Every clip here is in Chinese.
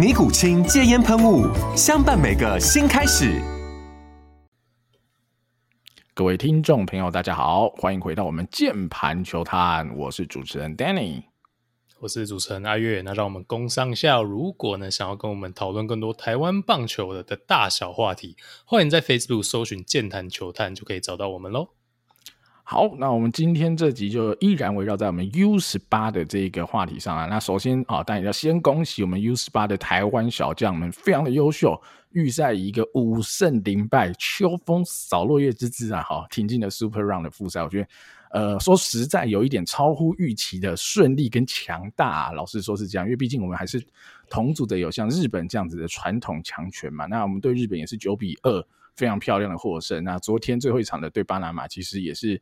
尼古清戒烟喷雾，相伴每个新开始。各位听众朋友，大家好，欢迎回到我们键盘球探，我是主持人 Danny，我是主持人阿月。那让我们工商下，如果呢想要跟我们讨论更多台湾棒球的的大小话题，欢迎在 Facebook 搜寻键盘球探，就可以找到我们喽。好，那我们今天这集就依然围绕在我们 U 十八的这个话题上啊。那首先啊，当然要先恭喜我们 U 十八的台湾小将们，非常的优秀，预赛一个五胜零败、秋风扫落叶之姿啊，好，挺进了 Super Round 的复赛。我觉得，呃，说实在有一点超乎预期的顺利跟强大啊。老实说是这样，因为毕竟我们还是同组的有像日本这样子的传统强权嘛。那我们对日本也是九比二。非常漂亮的获胜。那昨天最后一场的对巴拿马，其实也是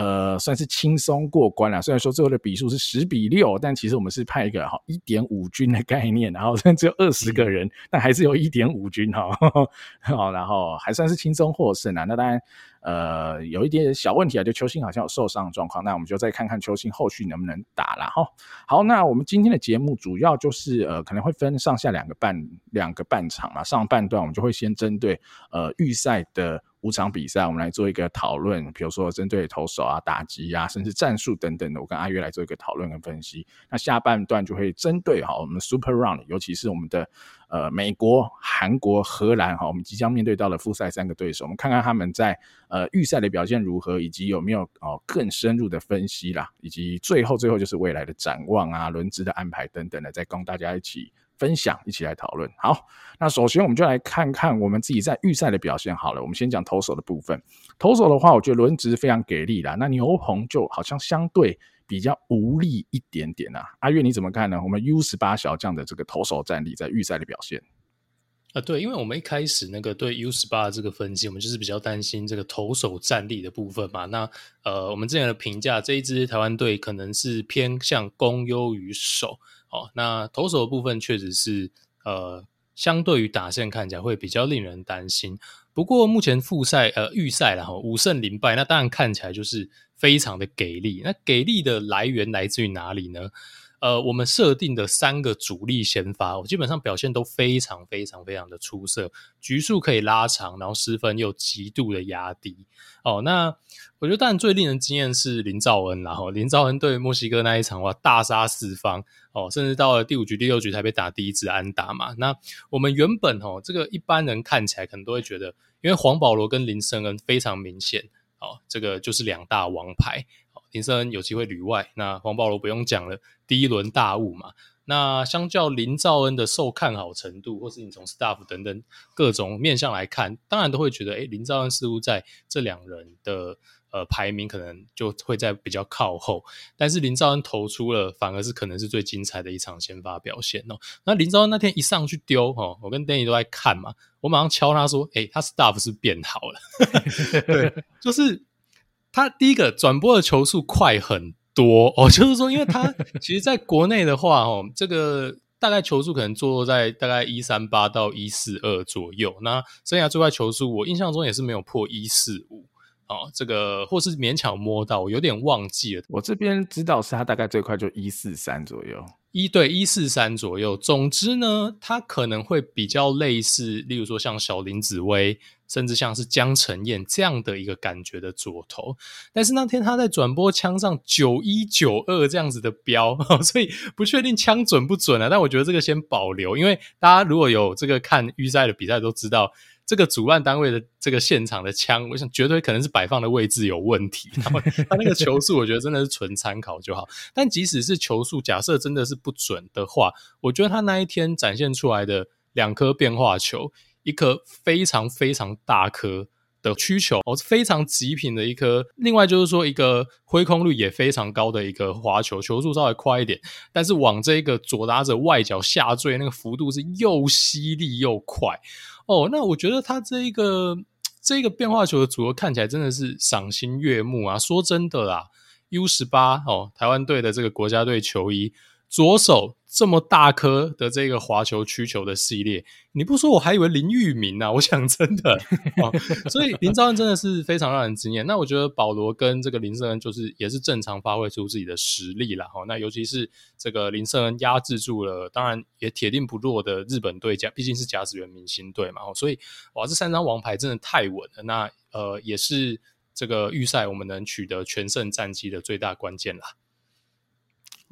呃算是轻松过关了。虽然说最后的比数是十比六，但其实我们是派一个哈一点五军的概念，然后虽然只有二十个人，但还是有一点五军哈。好，然后还算是轻松获胜啊。那当然。呃，有一点小问题啊，就球星好像有受伤的状况，那我们就再看看球星后续能不能打了哈。好，那我们今天的节目主要就是呃，可能会分上下两个半两个半场嘛。上半段我们就会先针对呃预赛的五场比赛，我们来做一个讨论，比如说针对投手啊、打击啊，甚至战术等等的，我跟阿约来做一个讨论跟分析。那下半段就会针对哈我们 Super Round，尤其是我们的。呃，美国、韩国、荷兰哈，我们即将面对到的复赛三个对手，我们看看他们在呃预赛的表现如何，以及有没有哦更深入的分析啦，以及最后最后就是未来的展望啊、轮值的安排等等的，再供大家一起分享，一起来讨论。好，那首先我们就来看看我们自己在预赛的表现好了。我们先讲投手的部分，投手的话，我觉得轮值非常给力啦。那牛棚就好像相对。比较无力一点点啊，阿月你怎么看呢？我们 U 十八小将的这个投手战力在预赛的表现啊，对，因为我们一开始那个对 U 十八的这个分析，我们就是比较担心这个投手战力的部分嘛。那呃，我们之前的评价，这一支台湾队可能是偏向攻优于守哦。那投手的部分确实是呃，相对于打线看起来会比较令人担心。不过目前复赛呃预赛然后五胜零败，那当然看起来就是。非常的给力，那给力的来源来自于哪里呢？呃，我们设定的三个主力先发，我基本上表现都非常非常非常的出色，局数可以拉长，然后失分又极度的压低。哦，那我觉得当然最令人惊艳是林兆恩，然后林兆恩对墨西哥那一场哇，大杀四方哦，甚至到了第五局、第六局才被打第一支安打嘛。那我们原本哦，这个一般人看起来可能都会觉得，因为黄保罗跟林胜恩非常明显。哦，这个就是两大王牌。好，林森恩有机会旅外，那黄保罗不用讲了，第一轮大雾嘛。那相较林兆恩的受看好程度，或是你从 staff 等等各种面向来看，当然都会觉得，诶，林兆恩似乎在这两人的呃排名可能就会在比较靠后。但是林兆恩投出了，反而是可能是最精彩的一场先发表现哦。那林兆恩那天一上去丢，哦，我跟 Danny 都在看嘛。我马上敲他说：“哎，他 staff 是变好了。”对，就是他第一个转播的球速快很多哦，就是说，因为他其实在国内的话，哦，这个大概球速可能坐落在大概一三八到一四二左右。那生涯最快球速，我印象中也是没有破一四五哦，这个或是勉强摸到，我有点忘记了。我这边知道是他大概最快就一四三左右。一对一四三左右，总之呢，他可能会比较类似，例如说像小林子威，甚至像是江承燕这样的一个感觉的左投。但是那天他在转播枪上九一九二这样子的标，所以不确定枪准不准啊。但我觉得这个先保留，因为大家如果有这个看预赛的比赛都知道。这个主办单位的这个现场的枪，我想绝对可能是摆放的位置有问题。他们他那个球速，我觉得真的是纯参考就好。但即使是球速，假设真的是不准的话，我觉得他那一天展现出来的两颗变化球，一颗非常非常大颗。的曲球哦，非常极品的一颗。另外就是说，一个挥空率也非常高的一个滑球，球速稍微快一点，但是往这个左打者外角下坠，那个幅度是又犀利又快哦。那我觉得他这一个这一个变化球的组合看起来真的是赏心悦目啊！说真的啦，U 十八哦，台湾队的这个国家队球衣。左手这么大颗的这个滑球曲球的系列，你不说我还以为林玉明呢、啊。我想真的，哦、所以林兆恩真的是非常让人惊艳。那我觉得保罗跟这个林胜恩就是也是正常发挥出自己的实力了哈。那尤其是这个林胜恩压制住了，当然也铁定不弱的日本队，加毕竟是甲子园明星队嘛。所以哇，这三张王牌真的太稳了。那呃，也是这个预赛我们能取得全胜战绩的最大关键啦。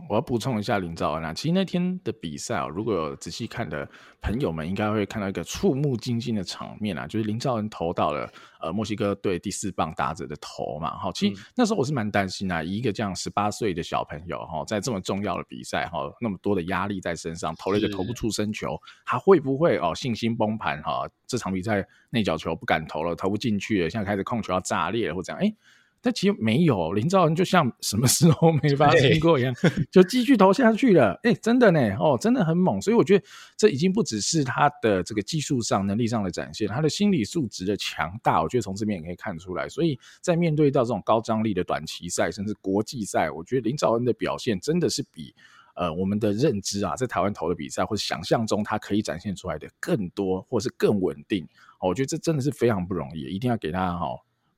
我要补充一下林兆恩啊，其实那天的比赛啊，如果有仔细看的朋友们，应该会看到一个触目惊心的场面啊，就是林兆恩投到了呃墨西哥队第四棒打者的头嘛，哈，其实那时候我是蛮担心啊，以一个这样十八岁的小朋友哈，在这么重要的比赛哈，那么多的压力在身上，投了一个投不出身球，他会不会哦信心崩盘哈？这场比赛内角球不敢投了，投不进去了，现在开始控球要炸裂了或这样，哎。但其实没有，林兆恩就像什么时候没发生过一样，就继续投下去了。哎、欸，真的呢，哦，真的很猛。所以我觉得这已经不只是他的这个技术上、能力上的展现，他的心理素质的强大，我觉得从这边也可以看出来。所以在面对到这种高张力的短期赛，甚至国际赛，我觉得林兆恩的表现真的是比呃我们的认知啊，在台湾投的比赛或者想象中他可以展现出来的更多，或是更稳定。我觉得这真的是非常不容易，一定要给他哈。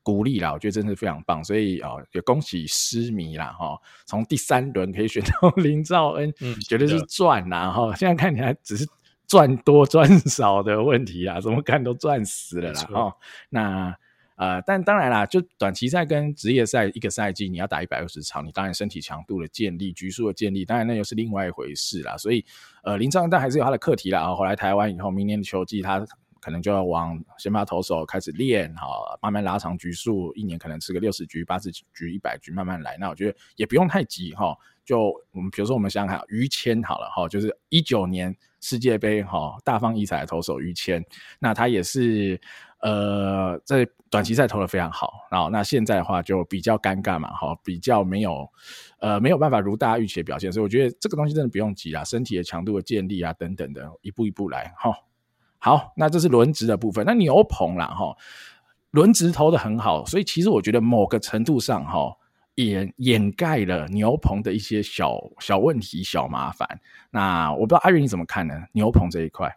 鼓励啦，我觉得真的是非常棒，所以啊，也恭喜狮迷啦哈，从第三轮可以选到 林兆恩，嗯，绝对是赚啦哈。现在看起来只是赚多赚少的问题啦，怎么看都赚死了啦哈。那呃，但当然啦，就短期赛跟职业赛一个赛季你要打一百二十场，你当然身体强度的建立、局数的建立，当然那又是另外一回事啦。所以呃，林兆恩但还是有他的课题啦。后来台湾以后，明年的球季他。可能就要往先发投手开始练，哈，慢慢拉长局数，一年可能吃个六十局、八十局、一百局，慢慢来。那我觉得也不用太急，哈。就我们比如说，我们想想看，于谦好了，哈，就是一九年世界杯，哈，大放异彩的投手于谦，那他也是呃在短期赛投的非常好，然后那现在的话就比较尴尬嘛，哈，比较没有呃没有办法如大家预期的表现，所以我觉得这个东西真的不用急啦，身体的强度的建立啊等等的，一步一步来，哈。好，那这是轮值的部分。那牛棚啦，哈，轮值投的很好，所以其实我觉得某个程度上，哈，也掩盖了牛棚的一些小小问题、小麻烦。那我不知道阿元你怎么看呢？牛棚这一块，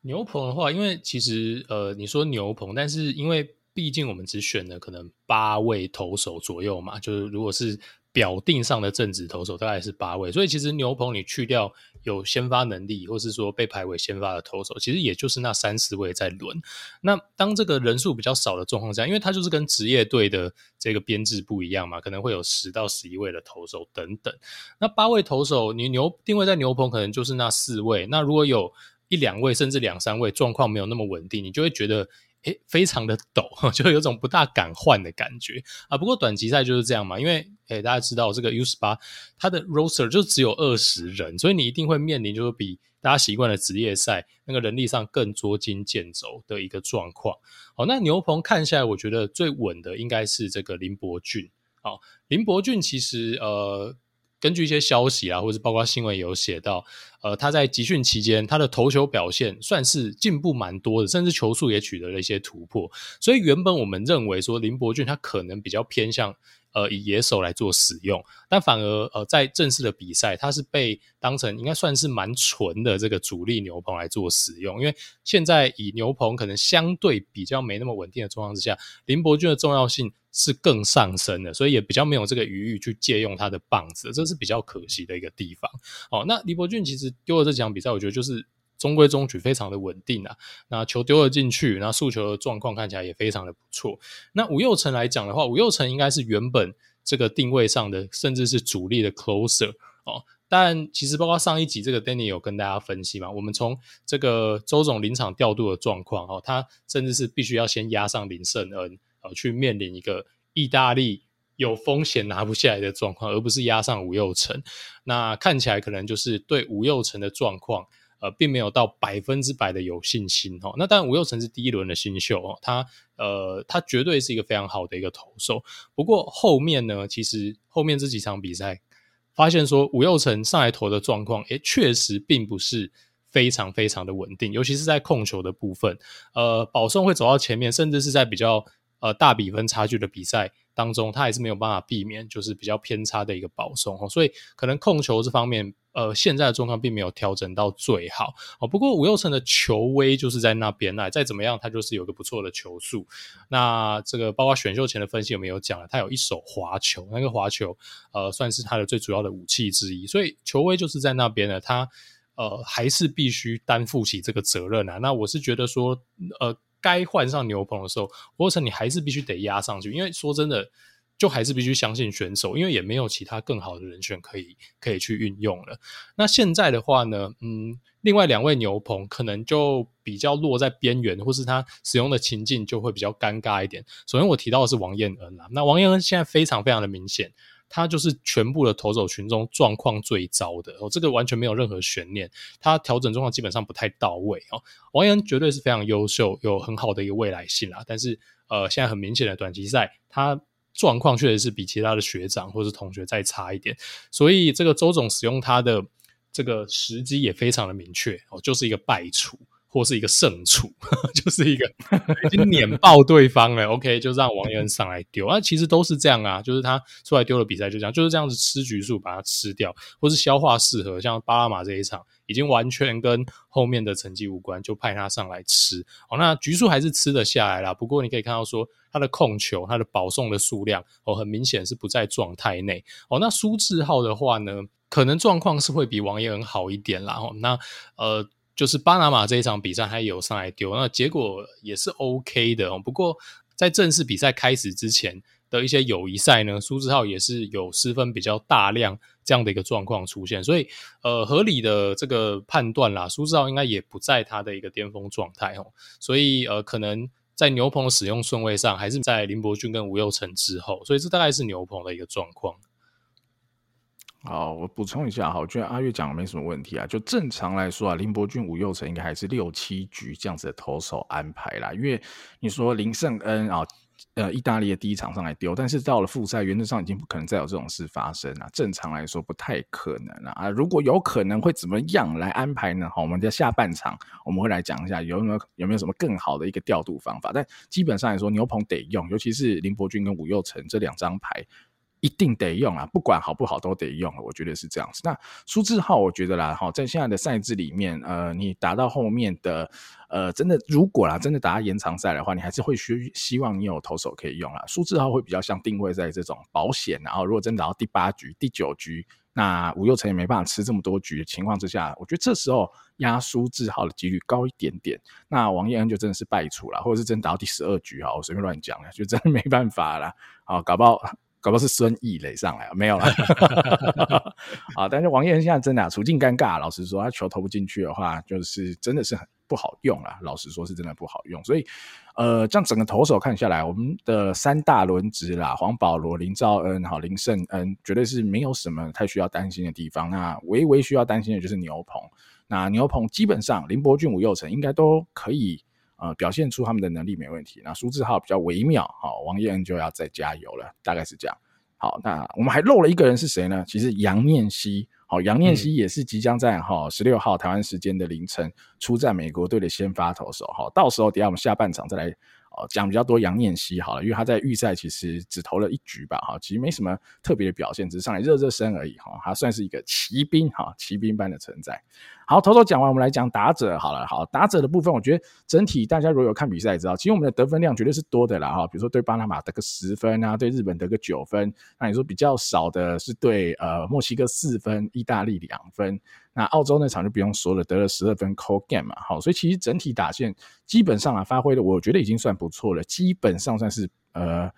牛棚的话，因为其实呃，你说牛棚，但是因为毕竟我们只选了可能八位投手左右嘛，就是如果是。表定上的正职投手大概是八位，所以其实牛棚你去掉有先发能力，或是说被排为先发的投手，其实也就是那三四位在轮。那当这个人数比较少的状况下，因为它就是跟职业队的这个编制不一样嘛，可能会有十到十一位的投手等等。那八位投手，你牛定位在牛棚，可能就是那四位。那如果有一两位甚至两三位状况没有那么稳定，你就会觉得。诶，非常的抖，就有种不大敢换的感觉啊。不过短期赛就是这样嘛，因为诶大家知道这个 U18 它的 roster 就只有二十人，所以你一定会面临就是比大家习惯的职业赛那个人力上更捉襟见肘的一个状况。好，那牛棚看下来，我觉得最稳的应该是这个林伯俊。好，林伯俊其实呃。根据一些消息啊，或者是包括新闻有写到，呃，他在集训期间，他的投球表现算是进步蛮多的，甚至球速也取得了一些突破。所以原本我们认为说林伯俊他可能比较偏向。呃，以野手来做使用，但反而呃，在正式的比赛，它是被当成应该算是蛮纯的这个主力牛棚来做使用。因为现在以牛棚可能相对比较没那么稳定的状况之下，林伯俊的重要性是更上升的，所以也比较没有这个余裕去借用他的棒子，这是比较可惜的一个地方。哦，那林伯俊其实丢了这几场比赛，我觉得就是。中规中矩，非常的稳定啊。那球丢了进去，那速球的状况看起来也非常的不错。那吴又成来讲的话，吴又成应该是原本这个定位上的，甚至是主力的 closer 哦。但其实包括上一集这个 Danny 有跟大家分析嘛，我们从这个周总临场调度的状况哦，他甚至是必须要先压上林胜恩，呃，去面临一个意大利有风险拿不下来的状况，而不是压上吴又成。那看起来可能就是对吴又成的状况。呃，并没有到百分之百的有信心哦。那当然，吴又成是第一轮的新秀哦，他呃，他绝对是一个非常好的一个投手。不过后面呢，其实后面这几场比赛，发现说吴又成上来投的状况，诶，确实并不是非常非常的稳定，尤其是在控球的部分。呃，保送会走到前面，甚至是在比较呃大比分差距的比赛当中，他还是没有办法避免，就是比较偏差的一个保送哦。所以可能控球这方面。呃，现在的状况并没有调整到最好哦。不过吴又成的球威就是在那边，那再怎么样，他就是有个不错的球速。那这个包括选秀前的分析有没有讲了？他有一手滑球，那个滑球呃算是他的最主要的武器之一。所以球威就是在那边的，他呃还是必须担负起这个责任啊。那我是觉得说，呃，该换上牛棚的时候，吴又成你还是必须得压上去，因为说真的。就还是必须相信选手，因为也没有其他更好的人选可以可以去运用了。那现在的话呢，嗯，另外两位牛棚可能就比较落在边缘，或是他使用的情境就会比较尴尬一点。首先我提到的是王彦恩啦，那王彦恩现在非常非常的明显，他就是全部的投手群中状况最糟的哦，这个完全没有任何悬念，他调整状况基本上不太到位哦。王彦恩绝对是非常优秀，有很好的一个未来性啦，但是呃，现在很明显的短期赛他。状况确实是比其他的学长或是同学再差一点，所以这个周总使用他的这个时机也非常的明确哦，就是一个败处或是一个胜处，就是一个已经碾爆对方了。OK，就让王彦恩上来丢，那、啊、其实都是这样啊，就是他出来丢了比赛就这样，就是这样子吃局数把它吃掉，或是消化适合，像巴拿马这一场已经完全跟后面的成绩无关，就派他上来吃哦，那局数还是吃得下来啦。不过你可以看到说。他的控球，他的保送的数量哦，很明显是不在状态内哦。那苏志浩的话呢，可能状况是会比王彦恩好一点啦。哦，那呃，就是巴拿马这一场比赛，他有上来丢，那结果也是 OK 的哦。不过在正式比赛开始之前的一些友谊赛呢，苏志浩也是有失分比较大量这样的一个状况出现，所以呃，合理的这个判断啦，苏志浩应该也不在他的一个巅峰状态哦。所以呃，可能。在牛棚的使用顺位上，还是在林伯俊跟吴又成之后，所以这大概是牛棚的一个状况。好，我补充一下哈，我觉得阿月讲的没什么问题啊。就正常来说啊，林伯俊、吴又成应该还是六七局这样子的投手安排啦。因为你说林胜恩啊。呃，意大利的第一场上来丢，但是到了复赛，原则上已经不可能再有这种事发生了。正常来说，不太可能了啊。如果有可能，会怎么样来安排呢？好，我们在下半场我们会来讲一下有没有有没有什么更好的一个调度方法。但基本上来说，牛棚得用，尤其是林伯俊跟吴又成这两张牌。一定得用啊，不管好不好都得用，我觉得是这样子。那苏志浩，我觉得啦，哈，在现在的赛制里面，呃，你打到后面的，呃，真的如果啦，真的打到延长赛的话，你还是会需希望你有投手可以用啦。苏志浩会比较像定位在这种保险，然后如果真打到第八局、第九局，那吴又成也没办法吃这么多局的情况之下，我觉得这时候压苏志浩的几率高一点点。那王彦恩就真的是败出了，或者是真打到第十二局，哈，我随便乱讲了，就真的没办法了，好，搞不好。搞不好是孙艺磊上来了，没有了。啊，但是王彦恩现在真的、啊、处境尴尬。老实说，他球投不进去的话，就是真的是很不好用了。老实说，是真的不好用。所以，呃，这样整个投手看下来，我们的三大轮值啦，黄保罗、林兆恩、好林胜恩，绝对是没有什么太需要担心的地方。那唯唯需要担心的就是牛棚。那牛棚基本上林伯俊、吴佑成应该都可以。呃，表现出他们的能力没问题。那苏志浩比较微妙，好，王彦恩就要再加油了，大概是这样。好，那我们还漏了一个人是谁呢？其实杨念希，好，杨念希也是即将在哈十六号台湾时间的凌晨出战美国队的先发投手。好，到时候等下我们下半场再来。哦，讲比较多杨念希好了，因为他在预赛其实只投了一局吧，哈，其实没什么特别的表现，只是上来热热身而已，哈，他算是一个骑兵，哈，骑兵般的存在。好，投手讲完，我们来讲打者好了，好，打者的部分，我觉得整体大家如果有看比赛，也知道，其实我们的得分量绝对是多的啦，哈，比如说对巴拿马得个十分啊，对日本得个九分，那你说比较少的是对呃墨西哥四分，意大利两分。那澳洲那场就不用说了，得了十二分，call game 嘛，好，所以其实整体打线基本上啊发挥的，我觉得已经算不错了，基本上算是呃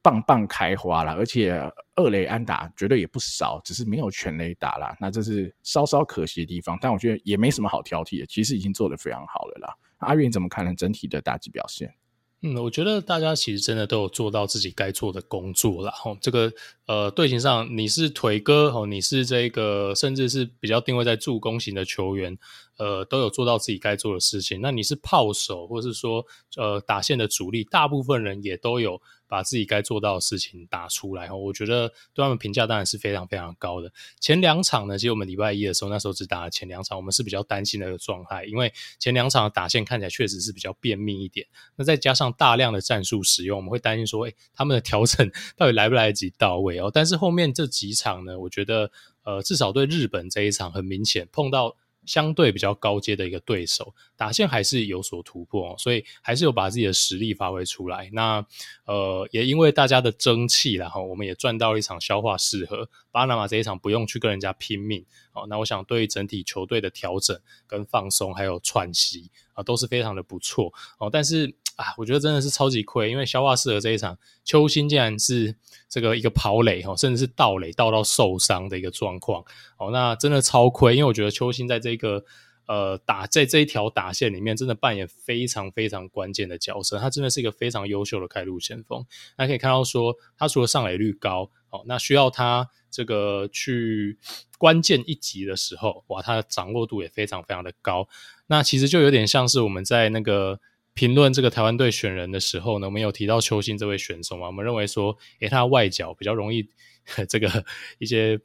棒棒开花了，而且二垒安打绝对也不少，只是没有全垒打啦。那这是稍稍可惜的地方，但我觉得也没什么好挑剔的，其实已经做得非常好了啦。阿运怎么看呢？整体的打击表现？嗯，我觉得大家其实真的都有做到自己该做的工作了。吼，这个呃队形上，你是腿哥，吼，你是这个，甚至是比较定位在助攻型的球员，呃，都有做到自己该做的事情。那你是炮手，或是说呃打线的主力，大部分人也都有。把自己该做到的事情打出来，我觉得对他们评价当然是非常非常高的。前两场呢，其实我们礼拜一的时候，那时候只打了前两场，我们是比较担心的一个状态，因为前两场的打线看起来确实是比较便秘一点。那再加上大量的战术使用，我们会担心说，诶，他们的调整 到底来不来得及到位哦？但是后面这几场呢，我觉得，呃，至少对日本这一场很明显碰到。相对比较高阶的一个对手，打线还是有所突破，所以还是有把自己的实力发挥出来。那呃，也因为大家的争气，然后我们也赚到了一场消化适合。巴拿马这一场不用去跟人家拼命，哦，那我想对整体球队的调整跟放松还有喘息啊，都是非常的不错哦。但是啊，我觉得真的是超级亏，因为消化试合这一场，邱心竟然是这个一个跑垒哈，甚至是倒垒倒到受伤的一个状况哦，那真的超亏，因为我觉得邱心在这个呃打在这一条打线里面，真的扮演非常非常关键的角色，他真的是一个非常优秀的开路前锋。那可以看到说，他除了上垒率高哦，那需要他这个去关键一级的时候，哇，他的掌握度也非常非常的高。那其实就有点像是我们在那个。评论这个台湾队选人的时候呢，我们有提到邱心这位选手嘛？我们认为说，诶，他外脚比较容易 这个一些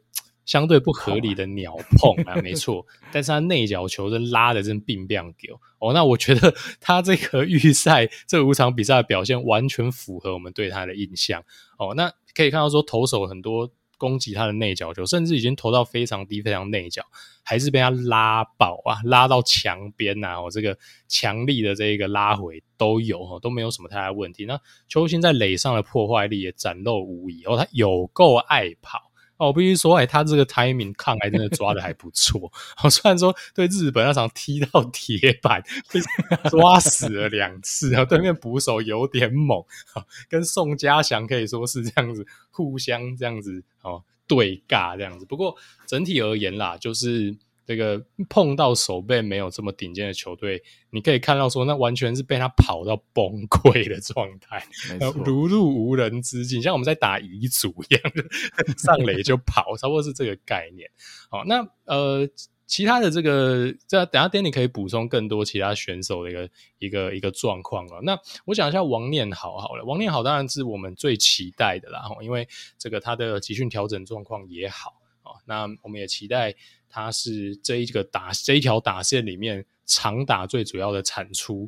相对不合理的鸟碰啊，没错。但是他内角球真拉的真并不丢哦。那我觉得 他这个预赛这五场比赛的表现完全符合我们对他的印象哦。那可以看到说，投手很多。攻击他的内角球，甚至已经投到非常低、非常内角，还是被他拉爆啊，拉到墙边呐！哦，这个强力的这一个拉回都有哦，都没有什么太大问题。那球星在垒上的破坏力也展露无遗哦，他有够爱跑。我必须说，哎，他这个 timing 抗癌真的抓的还不错。好，虽然说对日本那场踢到铁板，被抓死了两次，然后对面捕手有点猛，跟宋家祥可以说是这样子互相这样子哦对尬这样子。不过整体而言啦，就是。这个碰到手背没有这么顶尖的球队，你可以看到说，那完全是被他跑到崩溃的状态，如入无人之境，像我们在打乙组一样，上垒就跑，差不多是这个概念。好，那呃，其他的这个，这等下 Danny 可以补充更多其他选手的一个一个一个状况啊。那我讲一下王念好好了，王念好当然是我们最期待的啦，因为这个他的集训调整状况也好啊，那我们也期待。他是这一个打这一条打线里面长打最主要的产出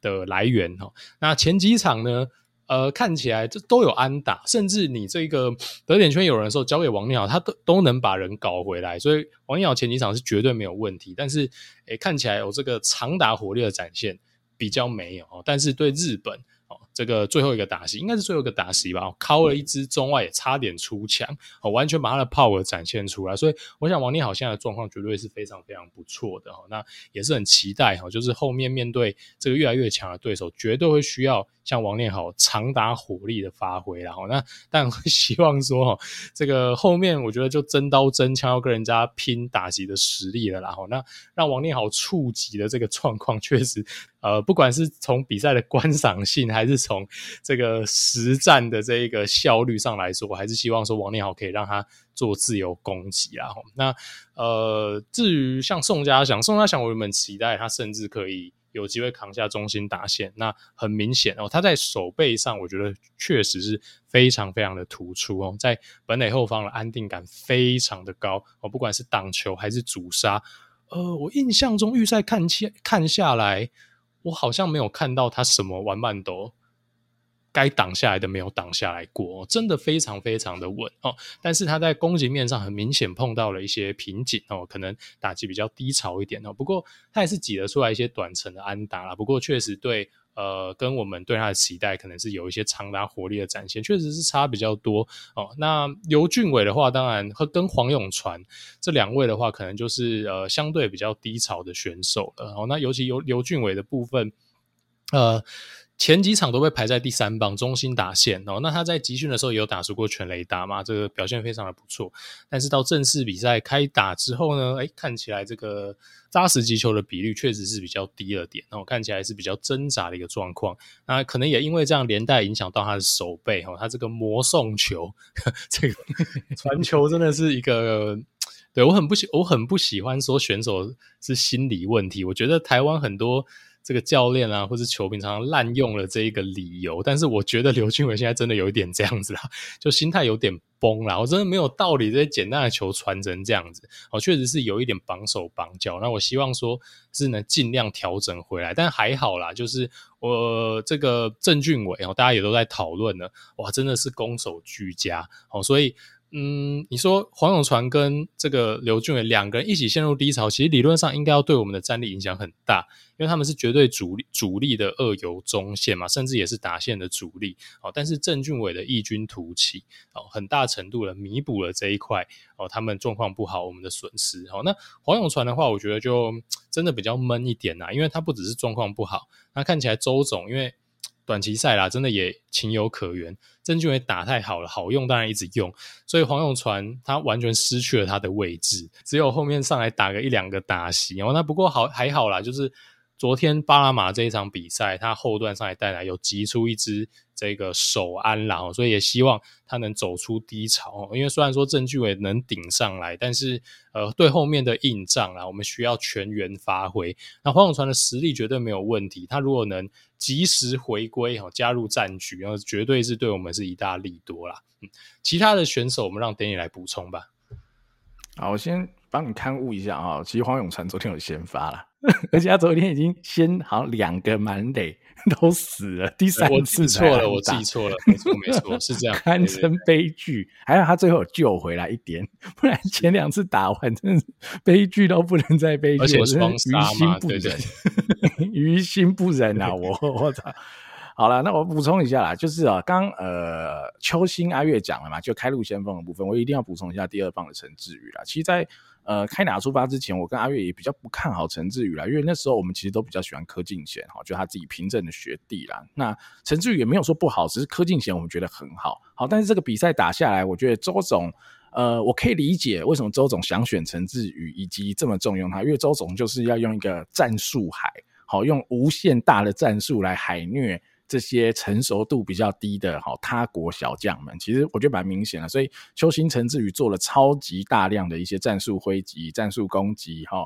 的来源哈。那前几场呢，呃，看起来这都有安打，甚至你这个得点圈有人的时候交给王念好，他都都能把人搞回来。所以王念好前几场是绝对没有问题，但是诶，看起来有这个长打火力的展现比较没有。但是对日本。这个最后一个打席应该是最后一个打席吧，敲了一支中外也差点出墙，哦，完全把他的 power 展现出来，所以我想王力好现在的状况绝对是非常非常不错的哈，那也是很期待哈，就是后面面对这个越来越强的对手，绝对会需要像王念好长打火力的发挥然后，那但会 希望说哈，这个后面我觉得就真刀真枪要跟人家拼打击的实力了啦，那让王念好触及的这个状况 确实。呃，不管是从比赛的观赏性，还是从这个实战的这一个效率上来说，我还是希望说王念好可以让他做自由攻击啊。那呃，至于像宋家祥，宋家祥我原本期待他甚至可以有机会扛下中心打线。那很明显哦，他在手背上，我觉得确实是非常非常的突出哦，在本垒后方的安定感非常的高哦，不管是挡球还是阻杀，呃，我印象中预赛看起看下来。我好像没有看到他什么完慢都该挡下来的没有挡下来过，真的非常非常的稳哦。但是他在攻击面上很明显碰到了一些瓶颈哦，可能打击比较低潮一点哦。不过他也是挤得出来一些短程的安打啦。不过确实对。呃，跟我们对他的期待可能是有一些长达活力的展现，确实是差比较多哦。那刘俊伟的话，当然和跟黄永传这两位的话，可能就是呃相对比较低潮的选手了。哦，那尤其有刘俊伟的部分，呃，前几场都被排在第三棒，中心打线哦。那他在集训的时候也有打出过全垒打嘛，这个表现非常的不错。但是到正式比赛开打之后呢，哎，看起来这个扎实击球的比率确实是比较低了点，然后看起来是比较挣扎的一个状况。那可能也因为这样连带影响到他的手背哈，他这个魔送球，这个 传球真的是一个，对，我很不喜，我很不喜欢说选手是心理问题。我觉得台湾很多。这个教练啊，或是球评常常滥用了这一个理由，但是我觉得刘俊伟现在真的有一点这样子啦，就心态有点崩了。我真的没有道理这些简单的球传成这样子，哦，确实是有一点绑手绑脚。那我希望说是能尽量调整回来，但还好啦，就是我这个郑俊伟哦，大家也都在讨论呢，哇，真的是攻守俱佳哦，所以。嗯，你说黄永传跟这个刘俊伟两个人一起陷入低潮，其实理论上应该要对我们的战力影响很大，因为他们是绝对主力主力的二游中线嘛，甚至也是打线的主力。哦，但是郑俊伟的异军突起，哦，很大程度的弥补了这一块哦，他们状况不好我们的损失。哦，那黄永传的话，我觉得就真的比较闷一点呐，因为他不只是状况不好，那看起来周总因为。短期赛啦，真的也情有可原。郑俊伟打太好了，好用当然一直用，所以黄永传他完全失去了他的位置，只有后面上来打个一两个打席。然后，那不过好还好啦，就是。昨天巴拿马这一场比赛，他后段上来带来有击出一支这个首安啦，所以也希望他能走出低潮。因为虽然说郑俊伟能顶上来，但是呃，对后面的硬仗啦，我们需要全员发挥。那黄永传的实力绝对没有问题，他如果能及时回归哈，加入战局，然后绝对是对我们是一大利多啦。嗯，其他的选手我们让 Danny 来补充吧。好，我先帮你勘误一下啊，其实黄永传昨天有先发了。而且他昨天已经先好两个满垒 都死了，第三次错了，我记错了，没错没错，是这样，堪称悲剧。还好他最后救回来一点，不然前两次打完真是悲剧都不能再悲剧，而且双杀嘛，对对，于心不忍啊！我我操！好了，那我补充一下啦，就是啊，刚呃邱心阿月讲了嘛，就开路先锋的部分，我一定要补充一下第二棒的陈志宇啦。其实，在呃，开打出发之前，我跟阿月也比较不看好陈志宇啦，因为那时候我们其实都比较喜欢柯敬贤哈，就他自己平镇的学弟啦。那陈志宇也没有说不好，只是柯敬贤我们觉得很好，好，但是这个比赛打下来，我觉得周总，呃，我可以理解为什么周总想选陈志宇以及这么重用他，因为周总就是要用一个战术海，好，用无限大的战术来海虐。这些成熟度比较低的哈他国小将们，其实我觉得蛮明显的，所以邱兴陈志宇做了超级大量的一些战术挥击、战术攻击哈，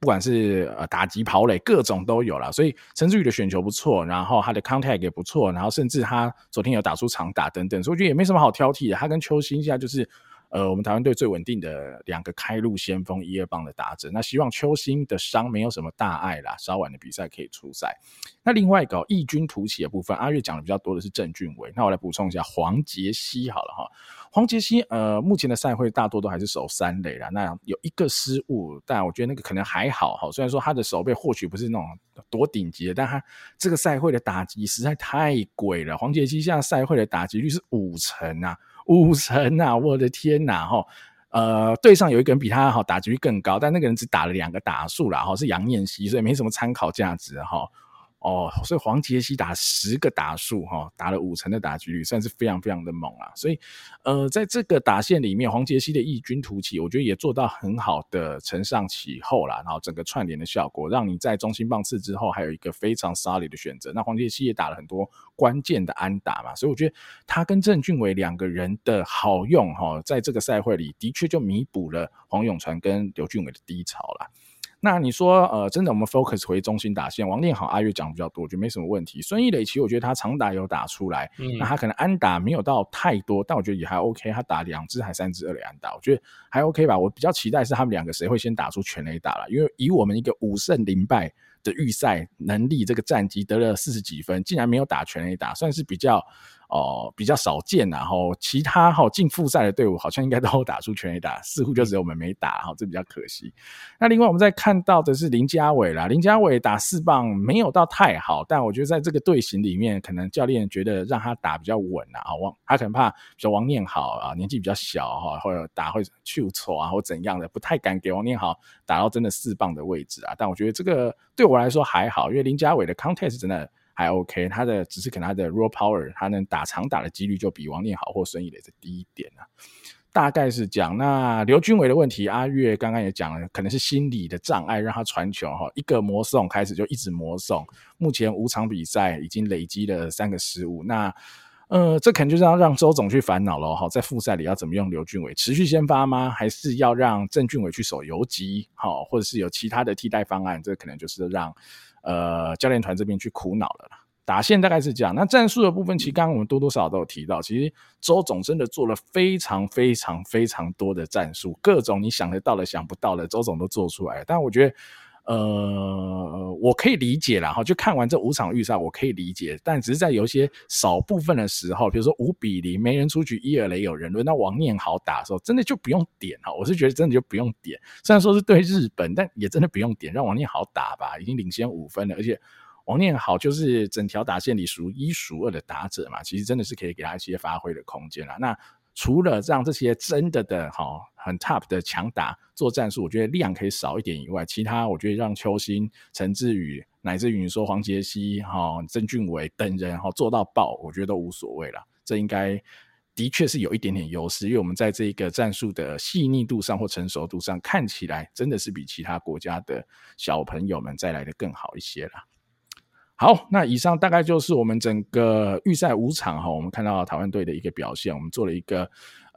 不管是呃打击跑垒各种都有了，所以陈志宇的选球不错，然后他的 contact 也不错，然后甚至他昨天有打出长打等等，所以我觉得也没什么好挑剔的，他跟邱兴现在就是。呃，我们台湾队最稳定的两个开路先锋，一二棒的打者。那希望邱兴的伤没有什么大碍啦，稍晚的比赛可以出赛。那另外一个异军突起的部分，阿月讲的比较多的是郑俊伟。那我来补充一下黄杰希好了哈。黄杰希呃，目前的赛会大多都还是守三垒啦。那有一个失误，但我觉得那个可能还好哈。虽然说他的守备或许不是那种多顶级的，但他这个赛会的打击实在太鬼了。黄杰希现在赛会的打击率是五成啊。五成啊！我的天呐！哈，呃，队上有一个人比他好，打击率更高，但那个人只打了两个打数啦，哈，是杨念希，所以没什么参考价值哈。哦，所以黄杰希打十个打数哈，打了五成的打击率，算是非常非常的猛啊。所以，呃，在这个打线里面，黄杰希的异军突起，我觉得也做到很好的承上启后啦。然后整个串联的效果，让你在中心棒次之后还有一个非常 solid 的选择。那黄杰希也打了很多关键的安打嘛，所以我觉得他跟郑俊伟两个人的好用哈，在这个赛会里的确就弥补了黄永传跟刘俊伟的低潮啦。那你说，呃，真的，我们 focus 回中心打线，王念好，阿月讲比较多，我觉得没什么问题。孙一磊其实我觉得他长打有打出来，嗯、那他可能安打没有到太多，但我觉得也还 OK。他打两支还三支二垒安打，我觉得还 OK 吧。我比较期待是他们两个谁会先打出全垒打了，因为以我们一个五胜零败的预赛能力，这个战绩得了四十几分，竟然没有打全垒打，算是比较。哦，比较少见，然后其他哈进复赛的队伍好像应该 都打出全垒打，似乎就只有我们没打，哈，这比较可惜。那另外我们再看到的是林家伟啦，林家伟打四棒没有到太好，但我觉得在这个队形里面，可能教练觉得让他打比较稳啊，王他可能怕说王念好啊，年纪比较小哈，或者打会去错啊或怎样的，不太敢给王念好打到真的四棒的位置啊。但我觉得这个对我来说还好，因为林家伟的 contest 真的。还 OK，他的只是可能他的 raw power，他能打长打的几率就比王念好或孙艺磊再低一点啊。大概是讲，那刘俊伟的问题，阿月刚刚也讲了，可能是心理的障碍让他传球哈，一个魔送开始就一直魔送，目前五场比赛已经累积了三个失误，那呃，这可能就是要让周总去烦恼了哈，在复赛里要怎么用刘俊伟，持续先发吗？还是要让郑俊伟去守游击？好，或者是有其他的替代方案？这可能就是让呃教练团这边去苦恼了。打线大概是这样，那战术的部分，其实刚刚我们多多少少都有提到，其实周总真的做了非常非常非常多的战术，各种你想得到的、想不到的，周总都做出来了。但我觉得，呃，我可以理解啦，哈，就看完这五场预赛，我可以理解，但只是在有一些少部分的时候，比如说五比零没人出局，一二垒有人，轮到王念好打的时候，真的就不用点哈，我是觉得真的就不用点，虽然说是对日本，但也真的不用点，让王念好打吧，已经领先五分了，而且。王念好就是整条打线里数一数二的打者嘛，其实真的是可以给他一些发挥的空间啦。那除了让这些真的的哈很 top 的强打做战术，我觉得量可以少一点以外，其他我觉得让邱心、陈志宇乃至于你说黄杰希哈、曾俊伟等人哈做到爆，我觉得都无所谓了。这应该的确是有一点点优势，因为我们在这个战术的细腻度上或成熟度上，看起来真的是比其他国家的小朋友们再来的更好一些了。好，那以上大概就是我们整个预赛五场哈，我们看到台湾队的一个表现，我们做了一个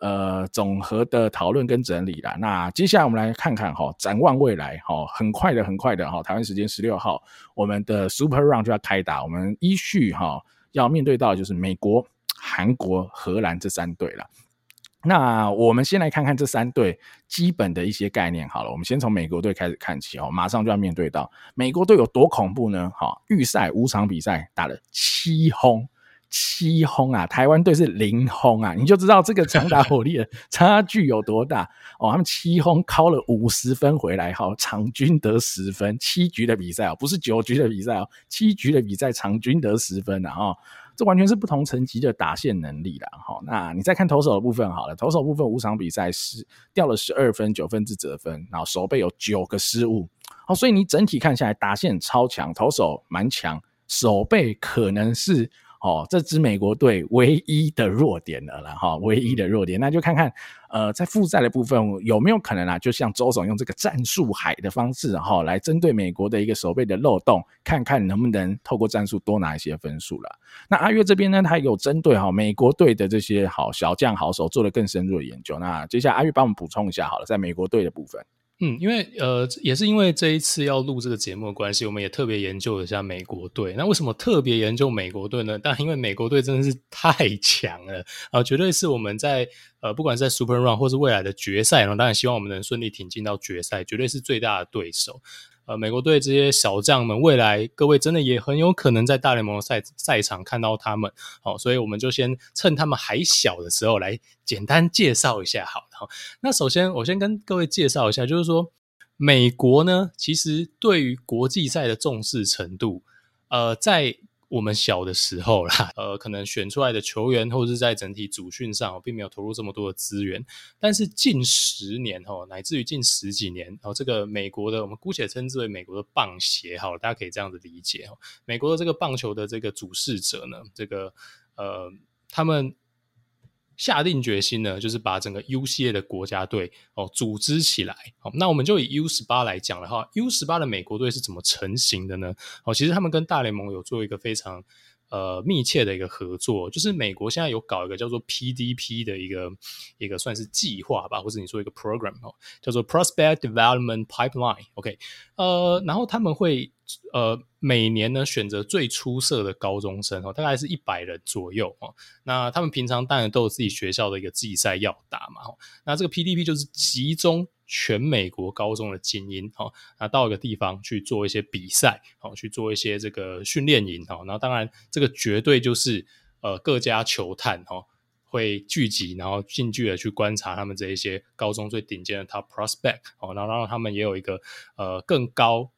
呃总和的讨论跟整理啦。那接下来我们来看看哈，展望未来哈，很快的很快的哈，台湾时间十六号，我们的 Super Round 就要开打，我们依序哈要面对到就是美国、韩国、荷兰这三队了。那我们先来看看这三队基本的一些概念好了。我们先从美国队开始看起哦，马上就要面对到美国队有多恐怖呢？哈，预赛五场比赛打了七轰，七轰啊！台湾队是零轰啊！你就知道这个强打火力的差距有多大哦。他们七轰敲了五十分回来，哈，场均得十分，七局的比赛哦，不是九局的比赛哦，七局的比赛场均得十分啊！哈。这完全是不同层级的打线能力啦，哈。那你再看投手的部分好了，投手部分五场比赛是掉了十二分，九分自责分，然后手背有九个失误，好，所以你整体看下来打线超强，投手蛮强，手背可能是。哦，这支美国队唯一的弱点了啦，哈，唯一的弱点，那就看看，呃，在复赛的部分有没有可能啊，就像周总用这个战术海的方式，哈，来针对美国的一个守备的漏洞，看看能不能透过战术多拿一些分数了。那阿月这边呢，他有针对哈美国队的这些好小将好手做了更深入的研究。那接下来阿月帮我们补充一下好了，在美国队的部分。嗯，因为呃，也是因为这一次要录这个节目的关系，我们也特别研究了一下美国队。那为什么特别研究美国队呢？但因为美国队真的是太强了啊，绝对是我们在呃，不管是在 Super Run 或是未来的决赛，然后当然希望我们能顺利挺进到决赛，绝对是最大的对手。呃，美国队这些小将们，未来各位真的也很有可能在大联盟赛赛场看到他们。好，所以我们就先趁他们还小的时候来简单介绍一下。好，好，那首先我先跟各位介绍一下，就是说美国呢，其实对于国际赛的重视程度，呃，在。我们小的时候啦，呃，可能选出来的球员或者是在整体组训上，并没有投入这么多的资源。但是近十年哦，乃至于近十几年哦，这个美国的，我们姑且称之为美国的棒协，好，大家可以这样子理解哦。美国的这个棒球的这个主事者呢，这个呃，他们。下定决心呢，就是把整个 U 系列的国家队哦组织起来。好，那我们就以 U 十八来讲的话，U 十八的美国队是怎么成型的呢？哦，其实他们跟大联盟有做一个非常呃密切的一个合作，就是美国现在有搞一个叫做 PDP 的一个一个算是计划吧，或者你说一个 program 哦，叫做 Prospect Development Pipeline。OK，呃，然后他们会。呃，每年呢选择最出色的高中生哦，大概是一百人左右哦。那他们平常当然都有自己学校的一个季赛要打嘛。那这个 PDP 就是集中全美国高中的精英哦，那到一个地方去做一些比赛哦，去做一些这个训练营哦。然后当然这个绝对就是呃各家球探哦会聚集，然后近距离去观察他们这一些高中最顶尖的 Top Prospect 哦，然后让他们也有一个呃更高。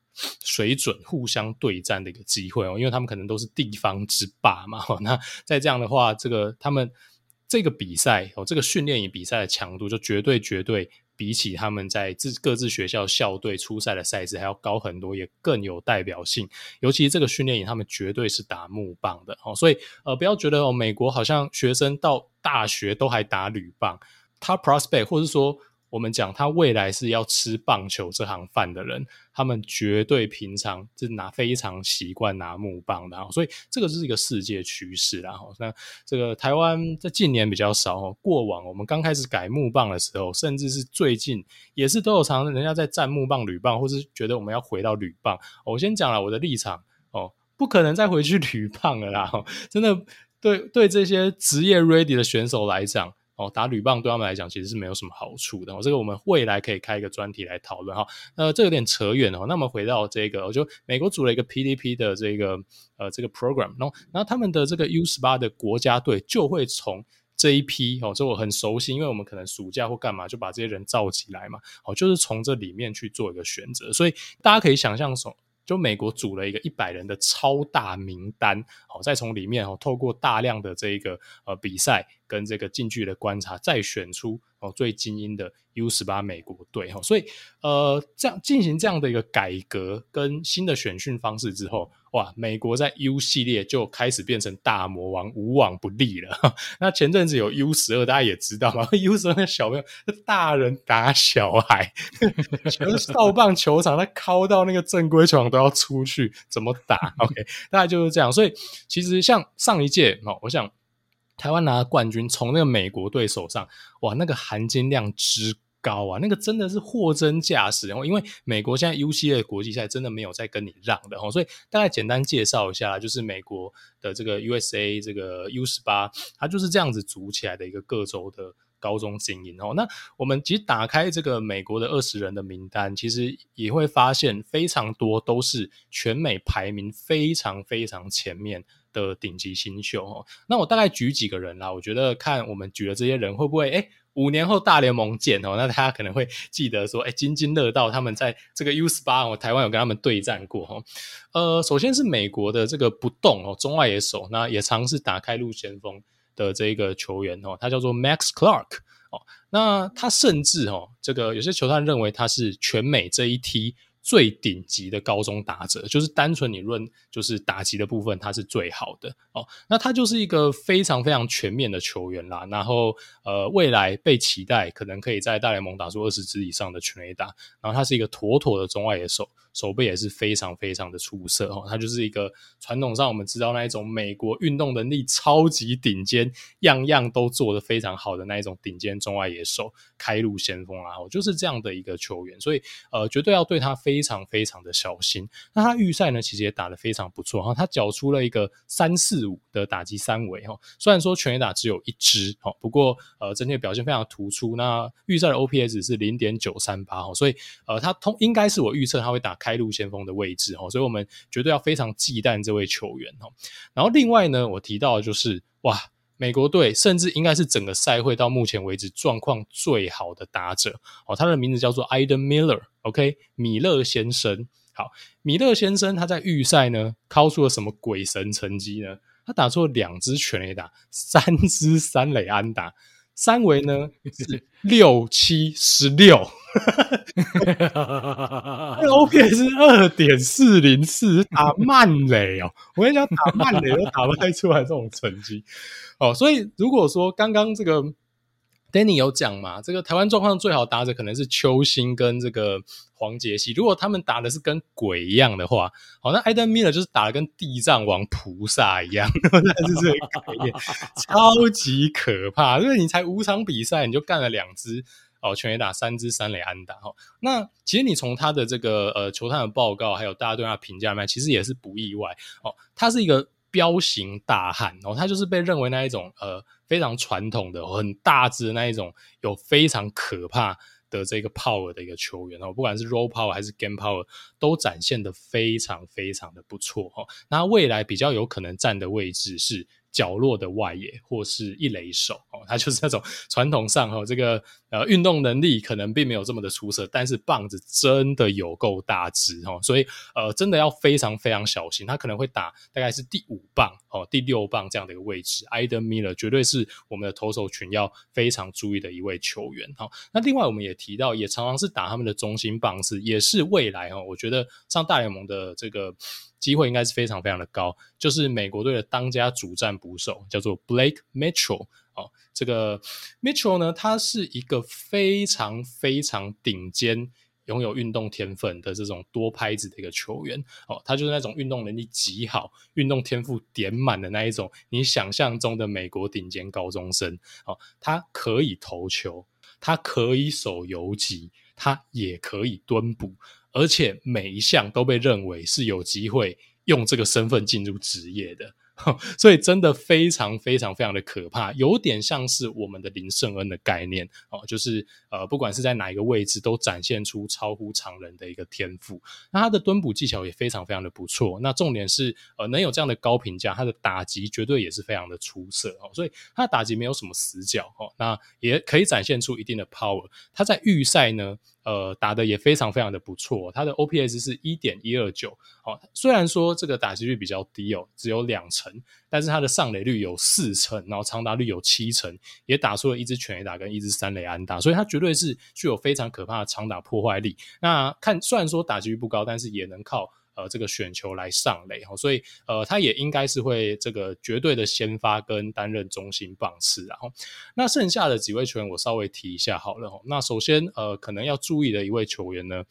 水准互相对战的一个机会哦，因为他们可能都是地方之霸嘛。那在这样的话，这个他们这个比赛哦，这个训练营比赛的强度就绝对绝对比起他们在自各自学校校队初赛的赛制还要高很多，也更有代表性。尤其这个训练营，他们绝对是打木棒的哦。所以呃，不要觉得哦，美国好像学生到大学都还打铝棒，他 prospect 或是说。我们讲他未来是要吃棒球这行饭的人，他们绝对平常是拿非常习惯拿木棒的，所以这个是一个世界趋势啦。那这个台湾在近年比较少哦，过往我们刚开始改木棒的时候，甚至是最近也是都有常人家在战木棒、垒棒，或是觉得我们要回到垒棒。我先讲了我的立场哦，不可能再回去 垒棒了啦，真的对对这些职业 ready 的选手来讲。哦，打铝棒对他们来讲其实是没有什么好处的。哦，这个我们未来可以开一个专题来讨论哈。呃这有点扯远哦。那么回到这个，我就美国组了一个 PDP 的这个呃这个 program，然后然后他们的这个 U 十八的国家队就会从这一批哦，这我很熟悉，因为我们可能暑假或干嘛就把这些人召集来嘛，哦，就是从这里面去做一个选择。所以大家可以想象说。就美国组了一个一百人的超大名单，好，再从里面哦，透过大量的这一个呃比赛跟这个近距离的观察，再选出哦最精英的 U 十八美国队哈，所以呃这样进行这样的一个改革跟新的选训方式之后。哇，美国在 U 系列就开始变成大魔王，无往不利了。那前阵子有 U 十二，大家也知道嘛？U 十二那小朋友，大人打小孩，全少棒球场，他敲到那个正规球场都要出去，怎么打？OK，大概就是这样。所以其实像上一届哦，我想台湾拿冠军，从那个美国队手上，哇，那个含金量之高啊，那个真的是货真价实。然后，因为美国现在 U 系列国际赛真的没有再跟你让的哦，所以大概简单介绍一下，就是美国的这个 USA 这个 U 十八，它就是这样子组起来的一个各州的高中精英哦。那我们其实打开这个美国的二十人的名单，其实也会发现非常多都是全美排名非常非常前面的顶级新秀哦。那我大概举几个人啦，我觉得看我们举的这些人会不会诶五年后大联盟见哦，那大家可能会记得说，哎，津津乐道他们在这个 U 十八，我台湾有跟他们对战过哈。呃，首先是美国的这个不动哦，中外野手，那也尝试打开路先锋的这个球员哦，他叫做 Max Clark 哦，那他甚至哦，这个有些球探认为他是全美这一梯。最顶级的高中打者，就是单纯你论就是打击的部分，他是最好的哦。那他就是一个非常非常全面的球员啦。然后呃，未来被期待可能可以在大联盟打出二十支以上的全垒打。然后他是一个妥妥的中外野手，手背也是非常非常的出色哦。他就是一个传统上我们知道那一种美国运动能力超级顶尖，样样都做得非常好的那一种顶尖中外野手，开路先锋啊，就是这样的一个球员。所以呃，绝对要对他非。常非常的小心。那他预赛呢，其实也打得非常不错哈。他缴出了一个三四五的打击三围哈。虽然说全垒打只有一支哈，不过呃整体表现非常突出。那预赛的 OPS 是零点九三八哈，所以呃他通应该是我预测他会打开路先锋的位置哈。所以我们绝对要非常忌惮这位球员哈。然后另外呢，我提到的就是哇。美国队甚至应该是整个赛会到目前为止状况最好的打者哦，他的名字叫做 Aidan Miller，OK，米勒先生。好，米勒先生他在预赛呢，敲出了什么鬼神成绩呢？他打出了两支全垒打，三支三垒安打，三维呢 是。六七十六，OPS 是二点四零四，打慢垒哦，我跟你讲，打慢垒都打不太出来这种成绩。哦，所以如果说刚刚这个 Danny 有讲嘛，这个台湾状况最好打者可能是邱兴跟这个黄杰希，如果他们打的是跟鬼一样的话，好，那 Adam Miller 就是打的跟地藏王菩萨一样，那是这个概念，超级可怕。因为你才五场比赛，你就干了两支哦，全垒打三支三垒安打哈。那其实你从他的这个呃球探的报告，还有大家对他评价面，其实也是不意外哦，他是一个。彪形大汉哦，他就是被认为那一种呃非常传统的很大只的那一种有非常可怕的这个 power 的一个球员哦，不管是 role power 还是 game power 都展现的非常非常的不错哦。那未来比较有可能站的位置是角落的外野或是一垒手哦，他就是那种传统上哦，这个呃运动能力可能并没有这么的出色，但是棒子真的有够大只哦，所以呃真的要非常非常小心，他可能会打大概是第五棒哦、第六棒这样的一个位置，Aidan Miller 绝对是我们的投手群要非常注意的一位球员哈。那另外我们也提到，也常常是打他们的中心棒次，也是未来哦，我觉得上大联盟的这个。机会应该是非常非常的高，就是美国队的当家主战捕手叫做 Blake Mitchell 哦，这个 Mitchell 呢，他是一个非常非常顶尖、拥有运动天分的这种多拍子的一个球员。哦，他就是那种运动能力极好、运动天赋点满的那一种，你想象中的美国顶尖高中生。哦，他可以投球，他可以守游击，他也可以蹲捕。而且每一项都被认为是有机会用这个身份进入职业的。所以真的非常非常非常的可怕，有点像是我们的林胜恩的概念哦，就是呃，不管是在哪一个位置，都展现出超乎常人的一个天赋。那他的蹲捕技巧也非常非常的不错。那重点是呃，能有这样的高评价，他的打击绝对也是非常的出色哦。所以他的打击没有什么死角哦，那也可以展现出一定的 power。他在预赛呢，呃，打得也非常非常的不错。他的 OPS 是一点一二九哦，虽然说这个打击率比较低哦，只有两成。但是他的上垒率有四成，然后长达率有七成，也打出了一支全垒打跟一支三垒安打，所以他绝对是具有非常可怕的长打破坏力。那看虽然说打击率不高，但是也能靠呃这个选球来上垒哈，所以呃他也应该是会这个绝对的先发跟担任中心棒次。然后那剩下的几位球员我稍微提一下好了哈。那首先呃可能要注意的一位球员呢。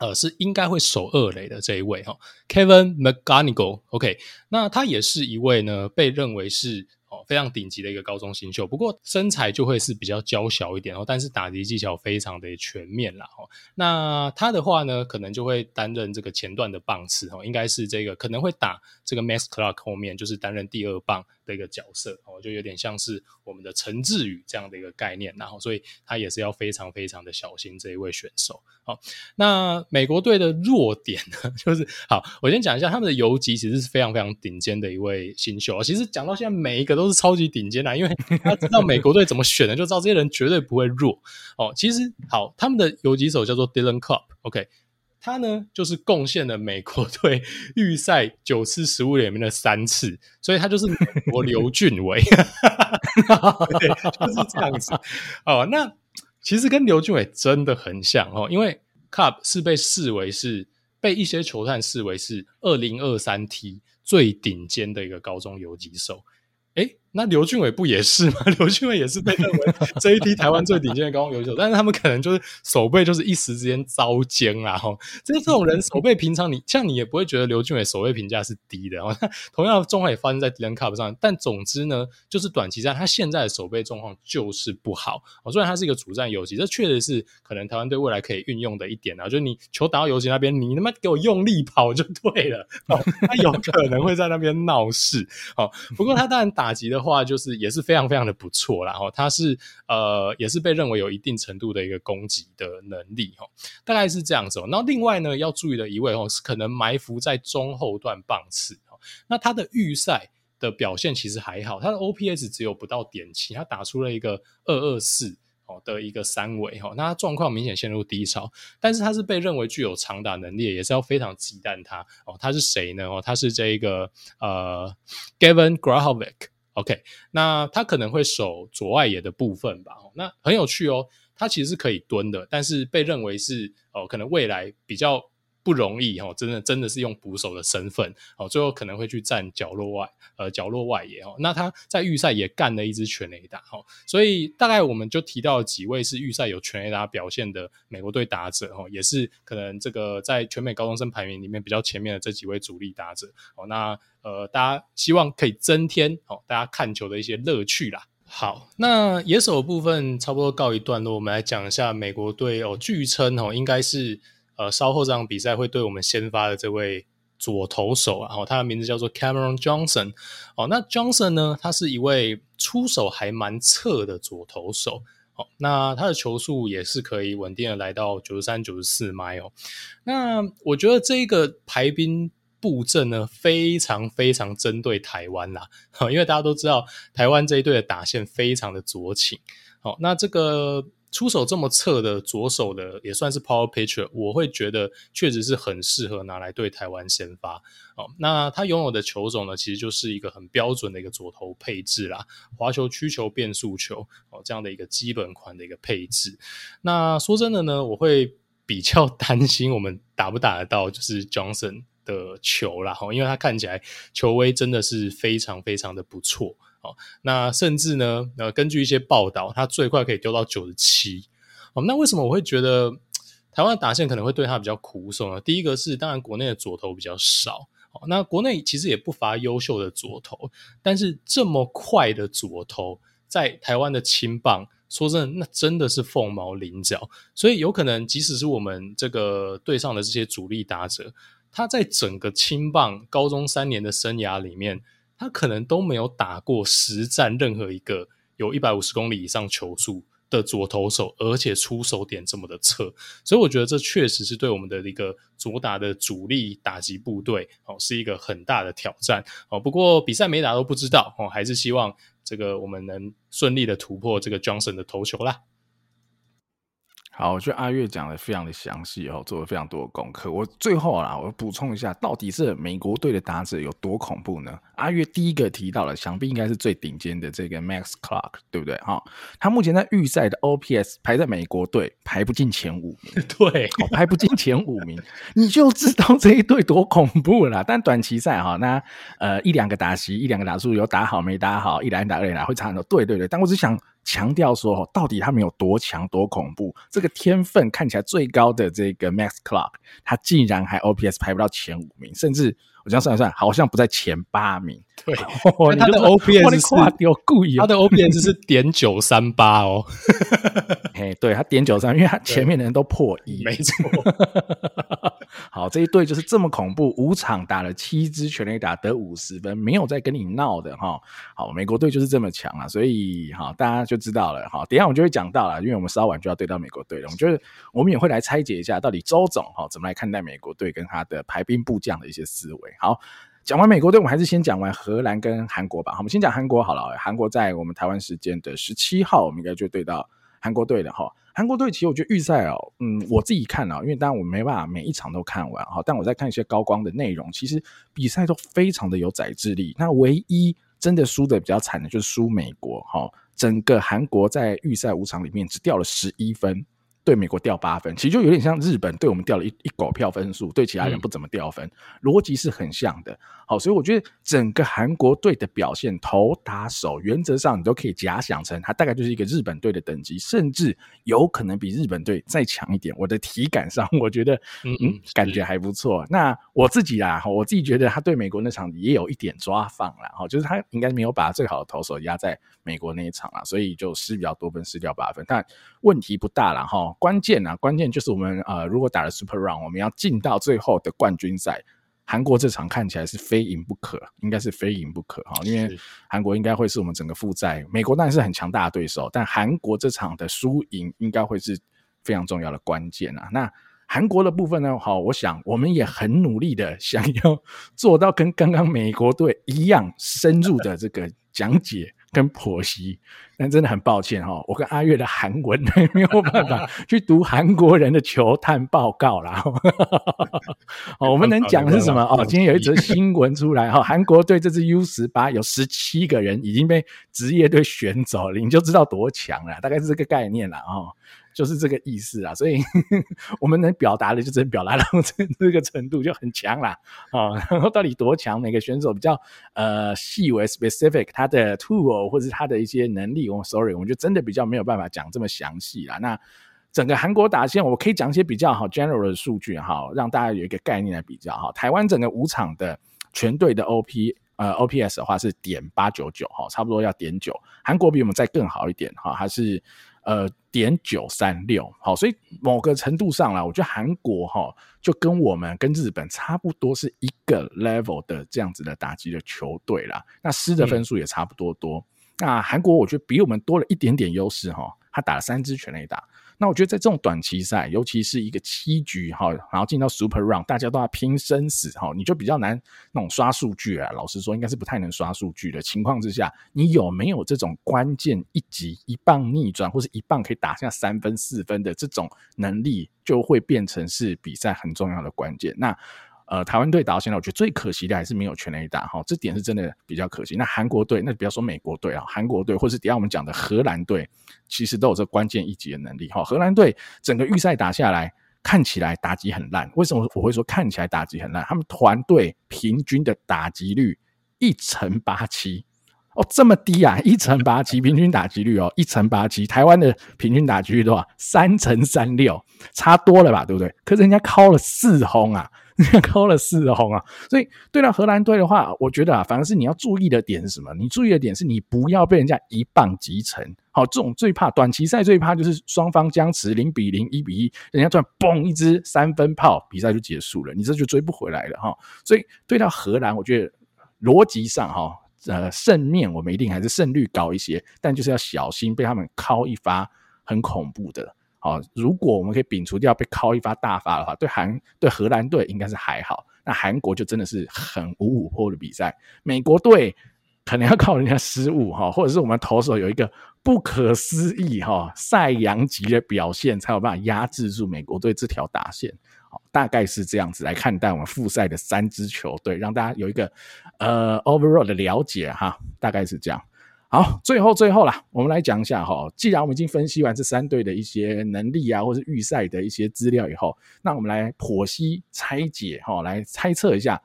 呃，是应该会守二垒的这一位哈，Kevin McGonigal，OK，那他也是一位呢，被认为是。非常顶级的一个高中新秀，不过身材就会是比较娇小一点哦，但是打击技巧非常的全面啦哦。那他的话呢，可能就会担任这个前段的棒次哦，应该是这个可能会打这个 Max Clark 后面，就是担任第二棒的一个角色哦，就有点像是我们的陈志宇这样的一个概念，然后所以他也是要非常非常的小心这一位选手。好，那美国队的弱点呢，就是好，我先讲一下他们的游击其实是非常非常顶尖的一位新秀啊。其实讲到现在每一个。都是超级顶尖的，因为他知道美国队怎么选的，就知道这些人绝对不会弱哦。其实好，他们的游击手叫做 Dylan Copp，OK，他呢就是贡献了美国队预赛九次失误里面的三次，所以他就是美国刘俊伟，对，就是这样子哦。那其实跟刘俊伟真的很像哦，因为 Copp 是被视为是被一些球探视为是二零二三 T 最顶尖的一个高中游击手。诶，那刘俊伟不也是吗？刘俊伟也是被认为这一批台湾最顶尖的高中游手，但是他们可能就是守备就是一时之间遭奸啦。哈，这这种人守备平常你像你也不会觉得刘俊伟守备评价是低的。同样的状况也发生在 Dylan Copp 上，但总之呢，就是短期战他现在的守备状况就是不好。哦，虽然他是一个主战游击，这确实是可能台湾队未来可以运用的一点啊。就是你球打到游击那边，你他妈给我用力跑就对了。哦，他有可能会在那边闹事。哦，不过他当然。打击的的话，就是也是非常非常的不错啦。哈，他是呃，也是被认为有一定程度的一个攻击的能力哈，大概是这样子。哦那另外呢，要注意的一位哦，是可能埋伏在中后段棒次哦。那他的预赛的表现其实还好，他的 OPS 只有不到点七，他打出了一个二二四。哦的一个三围哈，那他状况明显陷入低潮，但是他是被认为具有长打能力，也是要非常忌惮他哦。他是谁呢？哦，他是这一个呃，Gavin Gralovic OK，那他可能会守左外野的部分吧。那很有趣哦，他其实是可以蹲的，但是被认为是哦，可能未来比较。不容易哦，真的真的是用捕手的身份哦，最后可能会去站角落外，呃，角落外野哦。那他在预赛也干了一支全垒打哦，所以大概我们就提到几位是预赛有全垒打表现的美国队打者哦，也是可能这个在全美高中生排名里面比较前面的这几位主力打者哦。那呃，大家希望可以增添哦，大家看球的一些乐趣啦。好，那野手部分差不多告一段落，我们来讲一下美国队哦，据称哦，应该是。呃，稍后这场比赛会对我们先发的这位左投手啊，然后他的名字叫做 Cameron Johnson。哦，那 Johnson 呢，他是一位出手还蛮侧的左投手。哦，那他的球速也是可以稳定的来到九十三、九十四迈哦。那我觉得这个排兵布阵呢，非常非常针对台湾啦。好，因为大家都知道台湾这一队的打线非常的左倾。好，那这个。出手这么侧的左手的也算是 power pitcher，我会觉得确实是很适合拿来对台湾先发哦。那他拥有的球种呢，其实就是一个很标准的一个左投配置啦，滑球、曲球、变速球哦，这样的一个基本款的一个配置。那说真的呢，我会比较担心我们打不打得到就是 Johnson 的球啦，因为他看起来球威真的是非常非常的不错。那甚至呢，呃，根据一些报道，他最快可以丢到九十七。哦，那为什么我会觉得台湾的打线可能会对他比较苦手呢？第一个是，当然国内的左投比较少。哦，那国内其实也不乏优秀的左投，但是这么快的左投，在台湾的青棒，说真的，那真的是凤毛麟角。所以有可能，即使是我们这个队上的这些主力打者，他在整个青棒高中三年的生涯里面。他可能都没有打过实战任何一个有一百五十公里以上球速的左投手，而且出手点这么的侧，所以我觉得这确实是对我们的一个左打的主力打击部队哦，是一个很大的挑战哦。不过比赛没打都不知道哦，还是希望这个我们能顺利的突破这个 Johnson 的投球啦。好，我觉得阿月讲的非常的详细哦，做了非常多的功课。我最后啊，我补充一下，到底是美国队的打者有多恐怖呢？阿月第一个提到了，想必应该是最顶尖的这个 Max Clark，对不对？哈，他目前在预赛的 OPS 排在美国队排不进前五名，对，排不进前五名，你就知道这一队多恐怖了啦。但短期赛哈，那呃一两个打席，一两个打数有打好没打好，一来打二来会差很多。对对对，但我只想。强调说，到底他们有多强、多恐怖？这个天分看起来最高的这个 Max Clark，他竟然还 OPS 排不到前五名，甚至我这样算一算，好像不在前八名。对，他的 OPS 是有故意，他的 OPS 是点九三八哦。嘿，对他点九三，因为他前面的人都破一，没错。好，这一队就是这么恐怖，五场打了七支全垒打，得五十分，没有在跟你闹的哈。好，美国队就是这么强啊，所以哈，大家就知道了哈。等一下我们就会讲到了，因为我们稍晚就要对到美国队了，我们就是我们也会来拆解一下，到底周总哈怎么来看待美国队跟他的排兵布将的一些思维。好，讲完美国队，我们还是先讲完荷兰跟韩国吧。好，我们先讲韩国好了，韩国在我们台湾时间的十七号，我们应该就对到韩国队了哈。韩国队其实我觉得预赛哦，嗯，我自己看啊，因为当然我没办法每一场都看完哈，但我在看一些高光的内容，其实比赛都非常的有宰制力。那唯一真的输的比较惨的就是输美国哈，整个韩国在预赛五场里面只掉了十一分。对美国掉八分，其实就有点像日本对我们掉了一一狗票分数，对其他人不怎么掉分，逻辑是很像的。好，所以我觉得整个韩国队的表现，投打手原则上你都可以假想成，它大概就是一个日本队的等级，甚至有可能比日本队再强一点。我的体感上，我觉得嗯嗯，感觉还不错。那我自己啦，我自己觉得他对美国那场也有一点抓放了，哈，就是他应该没有把最好的投手压在美国那一场啦，所以就失比较多分，失掉八分，但问题不大了哈。关键啊，关键就是我们呃，如果打了 Super Round，我们要进到最后的冠军赛。韩国这场看起来是非赢不可，应该是非赢不可哈，因为韩国应该会是我们整个负债。美国当然是很强大的对手，但韩国这场的输赢应该会是非常重要的关键啊。那韩国的部分呢？好，我想我们也很努力的想要做到跟刚刚美国队一样深入的这个讲解。跟婆媳，但真的很抱歉哈，我跟阿月的韩文 没有办法 去读韩国人的球探报告啦。哦，我们能讲的是什么？哦，今天有一则新闻出来哈，韩国队这支 U 十八有十七个人已经被职业队选走了，你就知道多强了，大概是这个概念了哦。就是这个意思啊，所以 我们能表达的就只能表达到这 这个程度就很强啦。啊、然后到底多强？每个选手比较呃细微 specific，他的 tool 或者是他的一些能力，我 sorry，我们就真的比较没有办法讲这么详细啦。那整个韩国打线，我可以讲一些比较好 general 的数据哈，让大家有一个概念来比较哈。台湾整个五场的全队的 OP 呃 OPS 的话是点八九九哈，差不多要点九。韩国比我们再更好一点哈，还是。呃，点九三六，好，所以某个程度上啦，我觉得韩国哈就跟我们跟日本差不多是一个 level 的这样子的打击的球队啦。那失的分数也差不多多。嗯、那韩国我觉得比我们多了一点点优势哈，他打了三支全垒打，那我觉得在这种短期赛，尤其是一个七局哈，然后进到 Super Round，大家都要拼生死哈，你就比较难那种刷数据啊。老实说，应该是不太能刷数据的情况之下，你有没有这种关键一击一棒逆转，或是一棒可以打下三分四分的这种能力，就会变成是比赛很重要的关键。那呃，台湾队打到现在，我觉得最可惜的还是没有全垒打哈，这点是真的比较可惜。那韩国队，那不要说美国队啊，韩国队或是底下我们讲的荷兰队，其实都有这关键一击的能力哈。荷兰队整个预赛打下来，看起来打击很烂。为什么我会说看起来打击很烂？他们团队平均的打击率一成八七哦，这么低啊，一成八七平均打击率哦，一成八七。台湾的平均打击率多少？三成三六，差多了吧，对不对？可是人家敲了四轰啊。扣了四红啊，所以对到荷兰队的话，我觉得啊，反而是你要注意的点是什么？你注意的点是你不要被人家一棒击沉。好，这种最怕短期赛最怕就是双方僵持零比零、一比一，人家突然嘣一支三分炮，比赛就结束了，你这就追不回来了哈。所以对到荷兰，我觉得逻辑上哈，呃，胜面我们一定还是胜率高一些，但就是要小心被他们敲一发很恐怖的。好，如果我们可以摒除掉被敲一发大发的话，对韩对荷兰队应该是还好。那韩国就真的是很五五破的比赛。美国队可能要靠人家失误哈，或者是我们投手有一个不可思议哈赛扬级的表现，才有办法压制住美国队这条打线。好，大概是这样子来看待我们复赛的三支球队，让大家有一个呃 overall 的了解哈，大概是这样。好，最后最后啦，我们来讲一下哈。既然我们已经分析完这三队的一些能力啊，或是预赛的一些资料以后，那我们来剖析拆解哈，来猜测一下，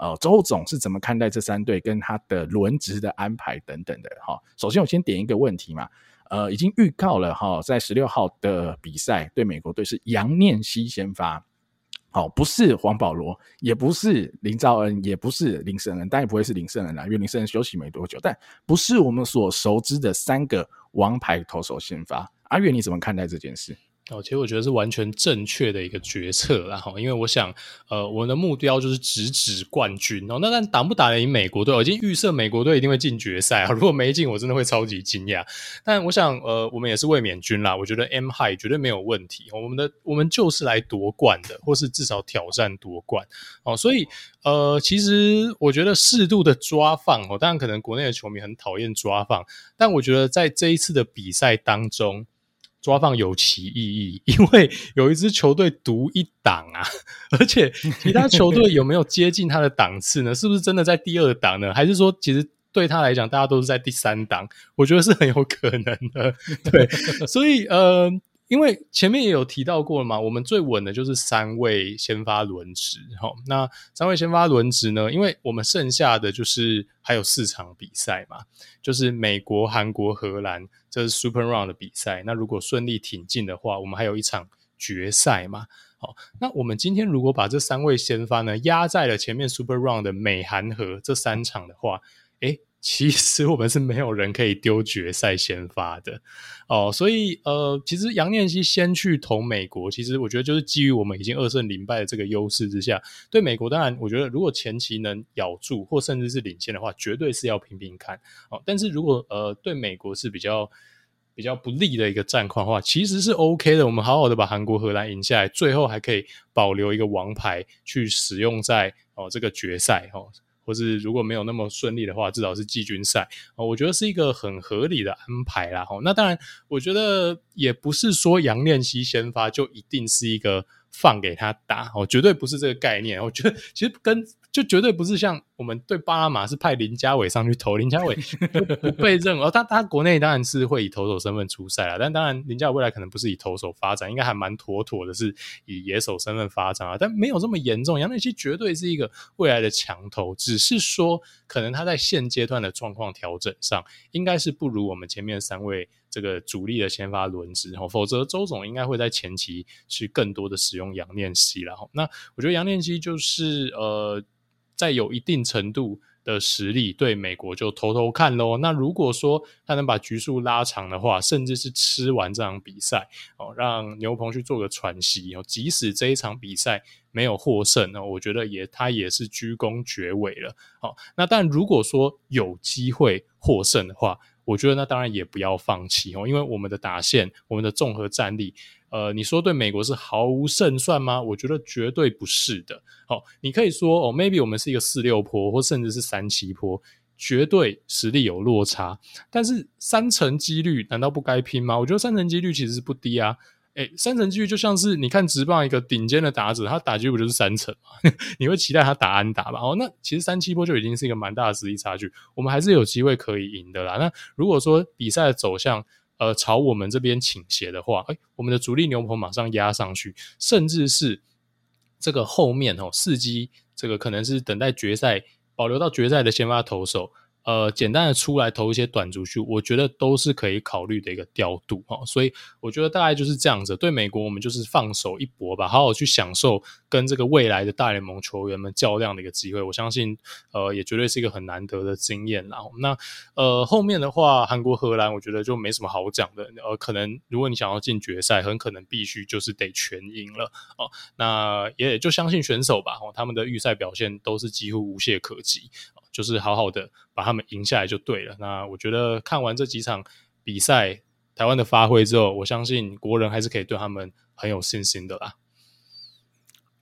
呃，周总是怎么看待这三队跟他的轮值的安排等等的哈。首先，我先点一个问题嘛，呃，已经预告了哈，在十六号的比赛对美国队是杨念希先发。好，不是黄保罗，也不是林兆恩，也不是林圣恩，但也不会是林圣恩啦，因为林圣恩休息没多久。但不是我们所熟知的三个王牌投手先发。阿月，你怎么看待这件事？哦，其实我觉得是完全正确的一个决策啦，哈，因为我想，呃，我们的目标就是直指冠军哦。那但打不打得赢美国队，我已经预设美国队一定会进决赛啊。如果没进，我真的会超级惊讶。但我想，呃，我们也是卫冕军啦，我觉得 M High 绝对没有问题。我们的我们就是来夺冠的，或是至少挑战夺冠哦。所以，呃，其实我觉得适度的抓放哦，当然可能国内的球迷很讨厌抓放，但我觉得在这一次的比赛当中。抓放有其意义，因为有一支球队独一档啊，而且其他球队有没有接近他的档次呢？是不是真的在第二档呢？还是说其实对他来讲，大家都是在第三档？我觉得是很有可能的。对，所以呃。因为前面也有提到过了嘛，我们最稳的就是三位先发轮值，齁，那三位先发轮值呢，因为我们剩下的就是还有四场比赛嘛，就是美国、韩国、荷兰，这是 Super Round 的比赛。那如果顺利挺进的话，我们还有一场决赛嘛，好，那我们今天如果把这三位先发呢压在了前面 Super Round 的美、韩、和这三场的话，其实我们是没有人可以丢决赛先发的哦，所以呃，其实杨念熙先去投美国，其实我觉得就是基于我们已经二胜零败的这个优势之下，对美国当然我觉得如果前期能咬住或甚至是领先的话，绝对是要拼拼看哦。但是如果呃对美国是比较比较不利的一个战况的话，其实是 OK 的，我们好好的把韩国、荷兰赢下来，最后还可以保留一个王牌去使用在哦这个决赛哦。或是如果没有那么顺利的话，至少是季军赛哦，我觉得是一个很合理的安排啦。那当然，我觉得也不是说杨念希先发就一定是一个放给他打哦，绝对不是这个概念。我觉得其实跟就绝对不是像我们对巴拿马是派林家伟上去投，林家伟 就不被认。哦，他他国内当然是会以投手身份出赛了，但当然林家伟未来可能不是以投手发展，应该还蛮妥妥的是以野手身份发展啊，但没有这么严重。杨念熙绝对是一个未来的强投，只是说可能他在现阶段的状况调整上，应该是不如我们前面三位这个主力的先发轮值，否则周总应该会在前期去更多的使用杨念熙了。那我觉得杨念希就是呃。在有一定程度的实力，对美国就偷偷看喽。那如果说他能把局数拉长的话，甚至是吃完这场比赛哦，让牛棚去做个喘息哦，即使这一场比赛没有获胜那，我觉得也他也是居功厥伟了。好，那但如果说有机会获胜的话，我觉得那当然也不要放弃哦，因为我们的打线，我们的综合战力，呃，你说对美国是毫无胜算吗？我觉得绝对不是的。好，你可以说哦，maybe 我们是一个四六坡，或甚至是三七坡。绝对实力有落差，但是三成几率难道不该拼吗？我觉得三成几率其实是不低啊。诶，三成几率就像是你看直棒一个顶尖的打者，他打击不就是三成吗？你会期待他打安打吧？哦，那其实三七波就已经是一个蛮大的实力差距，我们还是有机会可以赢的啦。那如果说比赛的走向呃朝我们这边倾斜的话，诶，我们的主力牛棚马上压上去，甚至是这个后面哦，四击这个可能是等待决赛。保留到决赛的先发投手，呃，简单的出来投一些短局数，我觉得都是可以考虑的一个调度哈。所以我觉得大概就是这样子。对美国，我们就是放手一搏吧，好好去享受跟这个未来的大联盟球员们较量的一个机会。我相信，呃，也绝对是一个很难得的经验啦。那呃，后面的话，韩国、荷兰，我觉得就没什么好讲的。呃，可能如果你想要进决赛，很可能必须就是得全赢了哦。那也就相信选手吧，哦，他们的预赛表现都是几乎无懈可击。就是好好的把他们赢下来就对了。那我觉得看完这几场比赛，台湾的发挥之后，我相信国人还是可以对他们很有信心的啦。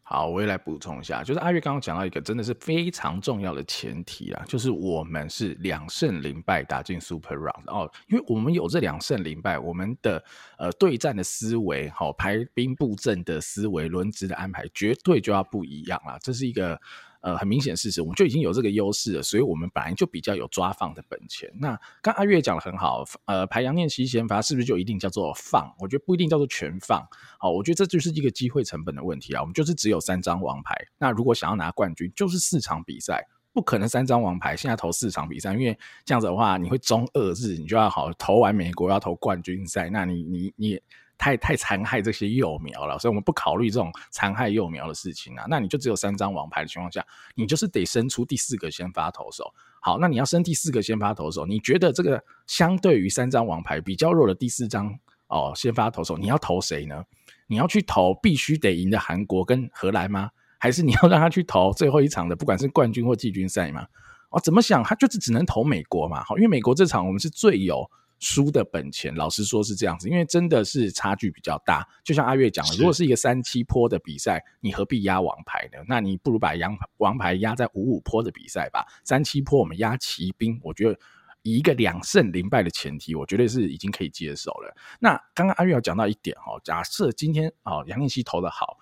好，我也来补充一下，就是阿月刚刚讲到一个真的是非常重要的前提啊，就是我们是两胜零败打进 Super Round 哦，因为我们有这两胜零败，我们的呃对战的思维、好、排兵布阵的思维、轮值的安排，绝对就要不一样啦。这是一个。呃，很明显事实，我们就已经有这个优势了，所以我们本来就比较有抓放的本钱。那刚阿月讲的很好，呃，排杨念熙先发是不是就一定叫做放？我觉得不一定叫做全放。好，我觉得这就是一个机会成本的问题啊。我们就是只有三张王牌，那如果想要拿冠军，就是四场比赛，不可能三张王牌现在投四场比赛，因为这样子的话，你会中二日，你就要好投完美国要投冠军赛，那你你你。太太残害这些幼苗了，所以我们不考虑这种残害幼苗的事情啊。那你就只有三张王牌的情况下，你就是得生出第四个先发投手。好，那你要生第四个先发投手，你觉得这个相对于三张王牌比较弱的第四张哦先发投手，你要投谁呢？你要去投必须得赢的韩国跟荷兰吗？还是你要让他去投最后一场的，不管是冠军或季军赛吗？哦，怎么想他就是只能投美国嘛。好，因为美国这场我们是最有。输的本钱，老实说是这样子，因为真的是差距比较大。就像阿月讲的，如果是一个三七坡的比赛，你何必压王牌呢？那你不如把羊王牌压在五五坡的比赛吧。三七坡我们压骑兵，我觉得以一个两胜零败的前提，我觉得是已经可以接受了。那刚刚阿月有讲到一点哦，假设今天哦杨念熙投的好，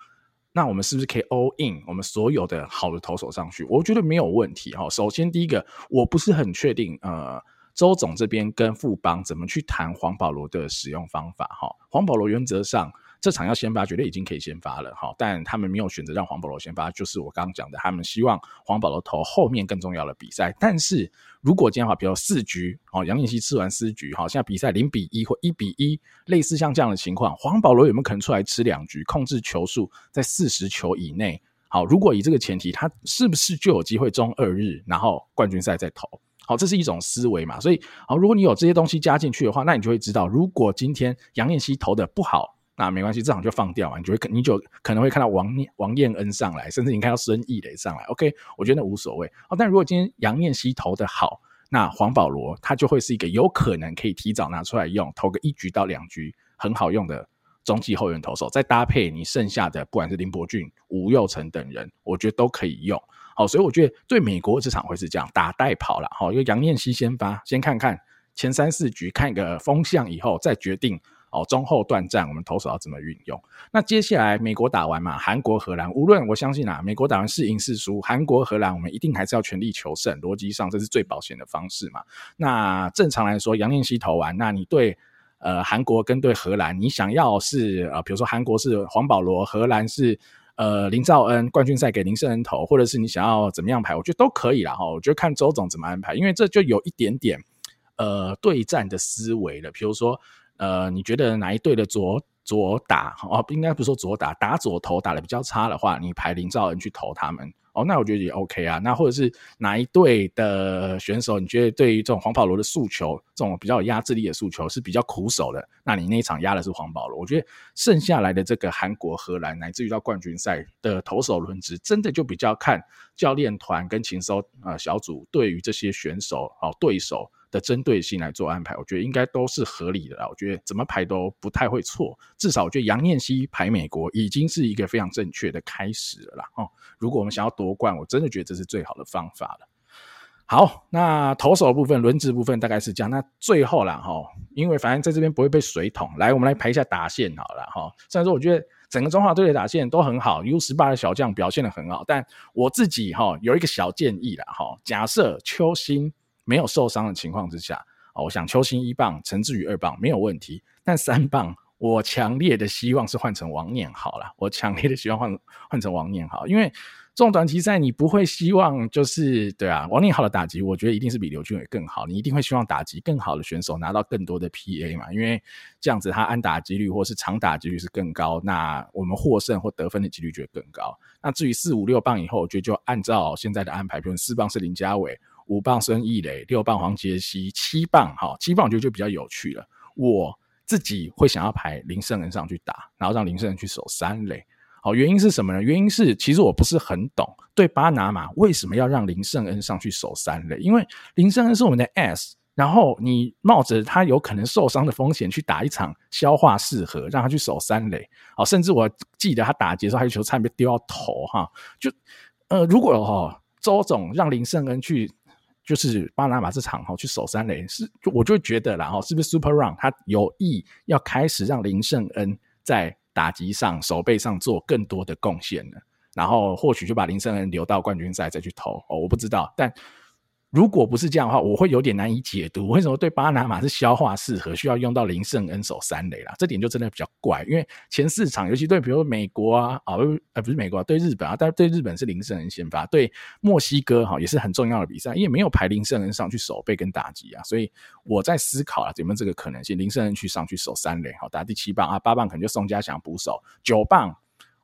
那我们是不是可以 all in 我们所有的好的投手上去？我觉得没有问题哈。首先第一个，我不是很确定呃。周总这边跟富邦怎么去谈黄保罗的使用方法？哈，黄保罗原则上这场要先发，绝对已经可以先发了。哈，但他们没有选择让黄保罗先发，就是我刚刚讲的，他们希望黄保罗投后面更重要的比赛。但是如果今天的话，比如四局，哦，杨念熙吃完四局，哈，现在比赛零比一或一比一，类似像这样的情况，黄保罗有没有可能出来吃两局，控制球数在四十球以内？好，如果以这个前提，他是不是就有机会中二日，然后冠军赛再投？好，这是一种思维嘛，所以好，如果你有这些东西加进去的话，那你就会知道，如果今天杨念熙投的不好，那没关系，这场就放掉嘛，你就会你就可能会看到王王彦恩上来，甚至你看到孙艺磊上来，OK，我觉得那无所谓。哦，但如果今天杨念熙投的好，那黄保罗他就会是一个有可能可以提早拿出来用，投个一局到两局很好用的中继后援投手，再搭配你剩下的不管是林伯俊、吴又成等人，我觉得都可以用。好，所以我觉得对美国这场会是这样打带跑了。好，因为杨念熙先发，先看看前三四局，看一个风向以后再决定哦。中后段战我们投手要怎么运用？那接下来美国打完嘛，韩国、荷兰，无论我相信啊，美国打完是赢是输，韩国、荷兰我们一定还是要全力求胜，逻辑上这是最保险的方式嘛。那正常来说，杨念熙投完，那你对呃韩国跟对荷兰，你想要是呃，比如说韩国是黄保罗，荷兰是。呃，林兆恩冠军赛给林胜恩投，或者是你想要怎么样排，我觉得都可以啦哈。我觉得看周总怎么安排，因为这就有一点点呃对战的思维了。比如说，呃，你觉得哪一队的左左打哦，应该不是说左打，打左投打的比较差的话，你排林兆恩去投他们。哦，那我觉得也 OK 啊。那或者是哪一队的选手，你觉得对于这种黄保罗的诉求，这种比较有压制力的诉求是比较苦手的，那你那一场压的是黄保罗。我觉得剩下来的这个韩国、荷兰，乃至于到冠军赛的投手轮值，真的就比较看教练团跟情搜呃小组对于这些选手哦对手的针对性来做安排，我觉得应该都是合理的啦。我觉得怎么排都不太会错，至少我觉得杨念希排美国已经是一个非常正确的开始了啦。哦，如果我们想要夺冠，我真的觉得这是最好的方法了。好，那投手部分、轮值部分大概是这样。那最后啦，哈，因为反正在这边不会被水桶，来，我们来排一下打线好了，哈。虽然说我觉得整个中华队的打线都很好，U 十八的小将表现得很好，但我自己哈有一个小建议啦，哈。假设邱心没有受伤的情况之下，我想邱心一棒，陈志宇二棒没有问题，但三棒我强烈的希望是换成王念好了，我强烈的希望换换成王念好，因为。这种短期赛，你不会希望就是对啊，王念好的打击，我觉得一定是比刘俊伟更好。你一定会希望打击更好的选手拿到更多的 PA 嘛，因为这样子他安打几率或是长打几率是更高，那我们获胜或得分的几率就会更高。那至于四五六棒以后，我觉得就按照现在的安排，比如四棒是林家伟，五棒孙艺磊，六棒黄杰希，七棒哈，七棒我觉得就比较有趣了。我自己会想要排林胜恩上去打，然后让林胜恩去守三垒。好，原因是什么呢？原因是其实我不是很懂，对巴拿马为什么要让林胜恩上去守三垒？因为林胜恩是我们的 S，然后你冒着他有可能受伤的风险去打一场消化试合，让他去守三垒。好，甚至我记得他打击的时候，还有球差点被丢到头哈。就呃，如果哈周总让林胜恩去，就是巴拿马这场哈去守三垒，是我就觉得啦哈，是不是 Super Run 他有意要开始让林胜恩在。打击上、守备上做更多的贡献呢，然后或许就把林胜恩留到冠军赛再去投哦，我不知道，但。如果不是这样的话，我会有点难以解读为什么对巴拿马是消化适合，需要用到林胜恩守三垒啦。这点就真的比较怪，因为前四场，尤其对比如美国啊，啊，呃，不是美国啊，对日本啊，但是对日本是林胜恩先发，对墨西哥哈也是很重要的比赛，因为没有排林胜恩上去守备跟打击啊，所以我在思考啊，有没有这个可能性，林胜恩去上去守三垒，好打第七棒啊，八棒可能就宋家祥补守，九棒。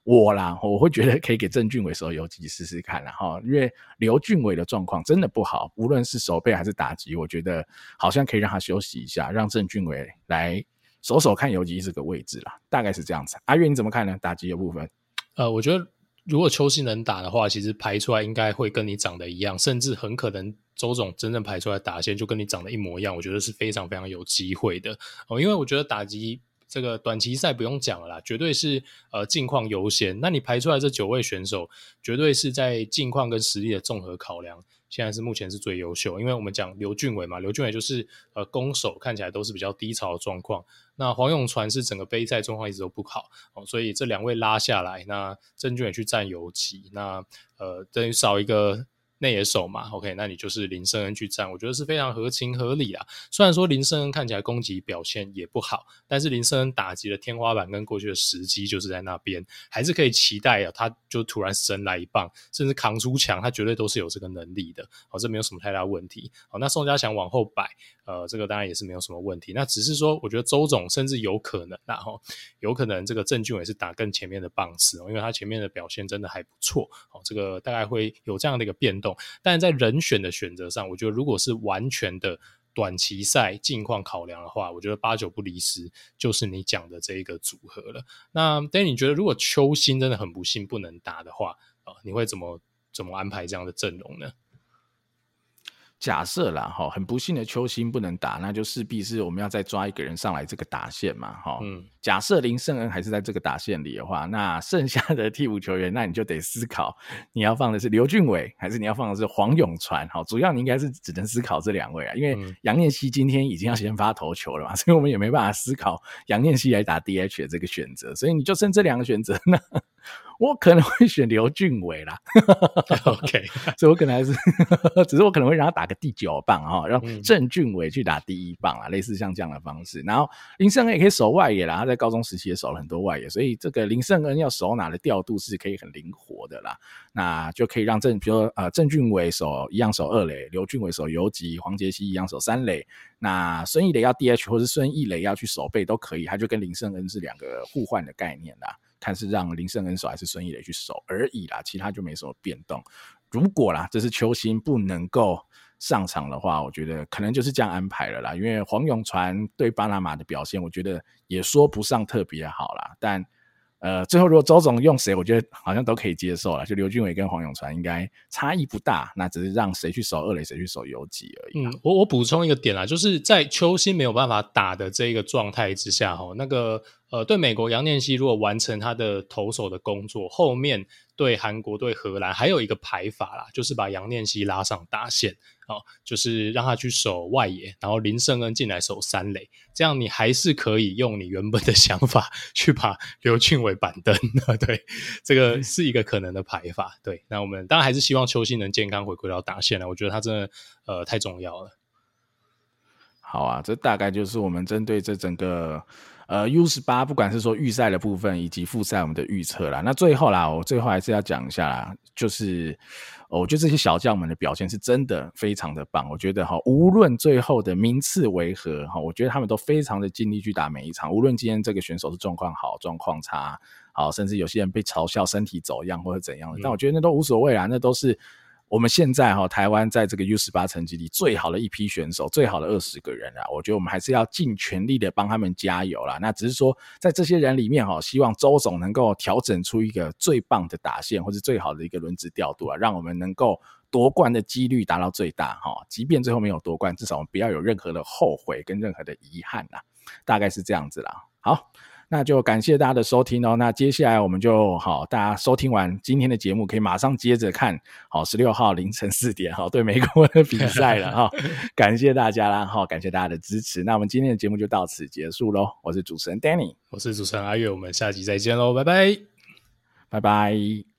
我啦，我会觉得可以给郑俊伟守游击试试看啦哈，因为刘俊伟的状况真的不好，无论是守备还是打击，我觉得好像可以让他休息一下，让郑俊伟来守守看游击这个位置啦，大概是这样子。阿月你怎么看呢？打击的部分，呃，我觉得如果邱心能打的话，其实排出来应该会跟你长得一样，甚至很可能周总真正排出来打线就跟你长得一模一样，我觉得是非常非常有机会的哦，因为我觉得打击。这个短期赛不用讲了啦，绝对是呃近况优先。那你排出来这九位选手，绝对是在近况跟实力的综合考量，现在是目前是最优秀。因为我们讲刘俊伟嘛，刘俊伟就是呃攻守看起来都是比较低潮的状况。那黄永传是整个杯赛状况一直都不好，所以这两位拉下来，那郑俊伟去占游击，那呃等于少一个。那也守嘛，OK，那你就是林圣恩去站，我觉得是非常合情合理啊。虽然说林圣恩看起来攻击表现也不好，但是林圣恩打击的天花板跟过去的时机就是在那边，还是可以期待啊。他就突然神来一棒，甚至扛出墙，他绝对都是有这个能力的。好，这没有什么太大问题。好，那宋家祥往后摆，呃，这个当然也是没有什么问题。那只是说，我觉得周总甚至有可能，然后有可能这个郑俊伟是打更前面的棒次，因为他前面的表现真的还不错。好，这个大概会有这样的一个变动。但在人选的选择上，我觉得如果是完全的短期赛近况考量的话，我觉得八九不离十就是你讲的这一个组合了。那但你觉得如果邱心真的很不幸不能打的话，啊，你会怎么怎么安排这样的阵容呢？假设啦，哈，很不幸的邱心不能打，那就势必是我们要再抓一个人上来这个打线嘛，哈。嗯。假设林圣恩还是在这个打线里的话，那剩下的替补球员，那你就得思考，你要放的是刘俊伟，还是你要放的是黄永传？哈，主要你应该是只能思考这两位啊，因为杨念希今天已经要先发投球了嘛，所以我们也没办法思考杨念希来打 DH 的这个选择，所以你就剩这两个选择呢。我可能会选刘俊伟啦，OK，所以我可能还是，只是我可能会让他打个第九棒哈，让郑俊伟去打第一棒啊，类似像这样的方式。然后林胜恩也可以守外野啦，他在高中时期也守了很多外野，所以这个林胜恩要守哪的调度是可以很灵活的啦。那就可以让郑，比如说呃郑俊伟守一样守二垒，刘俊伟守游击，黄杰希一样守三垒。那孙艺磊要 DH 或是孙艺磊要去守备都可以，他就跟林胜恩是两个互换的概念啦。看是让林胜恩守还是孙艺磊去守而已啦，其他就没什么变动。如果啦，这是球星不能够上场的话，我觉得可能就是这样安排了啦。因为黄永传对巴拿马的表现，我觉得也说不上特别好啦。但呃，最后如果周总用谁，我觉得好像都可以接受了。就刘俊伟跟黄永传应该差异不大，那只是让谁去守二垒，谁去守游击而已。嗯，我我补充一个点啦，就是在邱心没有办法打的这个状态之下，哈，那个呃，对美国杨念熙如果完成他的投手的工作，后面对韩国对荷兰还有一个排法啦，就是把杨念熙拉上打线。哦，就是让他去守外野，然后林胜恩进来守三垒，这样你还是可以用你原本的想法去把刘俊伟板凳。对，这个是一个可能的排法。对，那我们当然还是希望邱信能健康回归到打线了。我觉得他真的呃太重要了。好啊，这大概就是我们针对这整个。呃，U 十八不管是说预赛的部分以及复赛我们的预测啦，那最后啦，我最后还是要讲一下啦，就是我觉得这些小将们的表现是真的非常的棒。我觉得哈，无论最后的名次为何哈，我觉得他们都非常的尽力去打每一场。无论今天这个选手是状况好、状况差，好，甚至有些人被嘲笑身体走样或者怎样的，但我觉得那都无所谓啦，那都是。我们现在哈，台湾在这个 U 十八成绩里最好的一批选手，最好的二十个人啊，我觉得我们还是要尽全力的帮他们加油啦。那只是说，在这些人里面哈，希望周总能够调整出一个最棒的打线，或是最好的一个轮值调度啊，让我们能够夺冠的几率达到最大哈。即便最后没有夺冠，至少我们不要有任何的后悔跟任何的遗憾呐，大概是这样子啦。好。那就感谢大家的收听哦。那接下来我们就好，大家收听完今天的节目，可以马上接着看好十六号凌晨 四点哈，对美国的比赛了哈。感谢大家啦，哈，感谢大家的支持。那我们今天的节目就到此结束喽。我是主持人 Danny，我是主持人阿月，我们下集再见喽，拜拜，拜拜。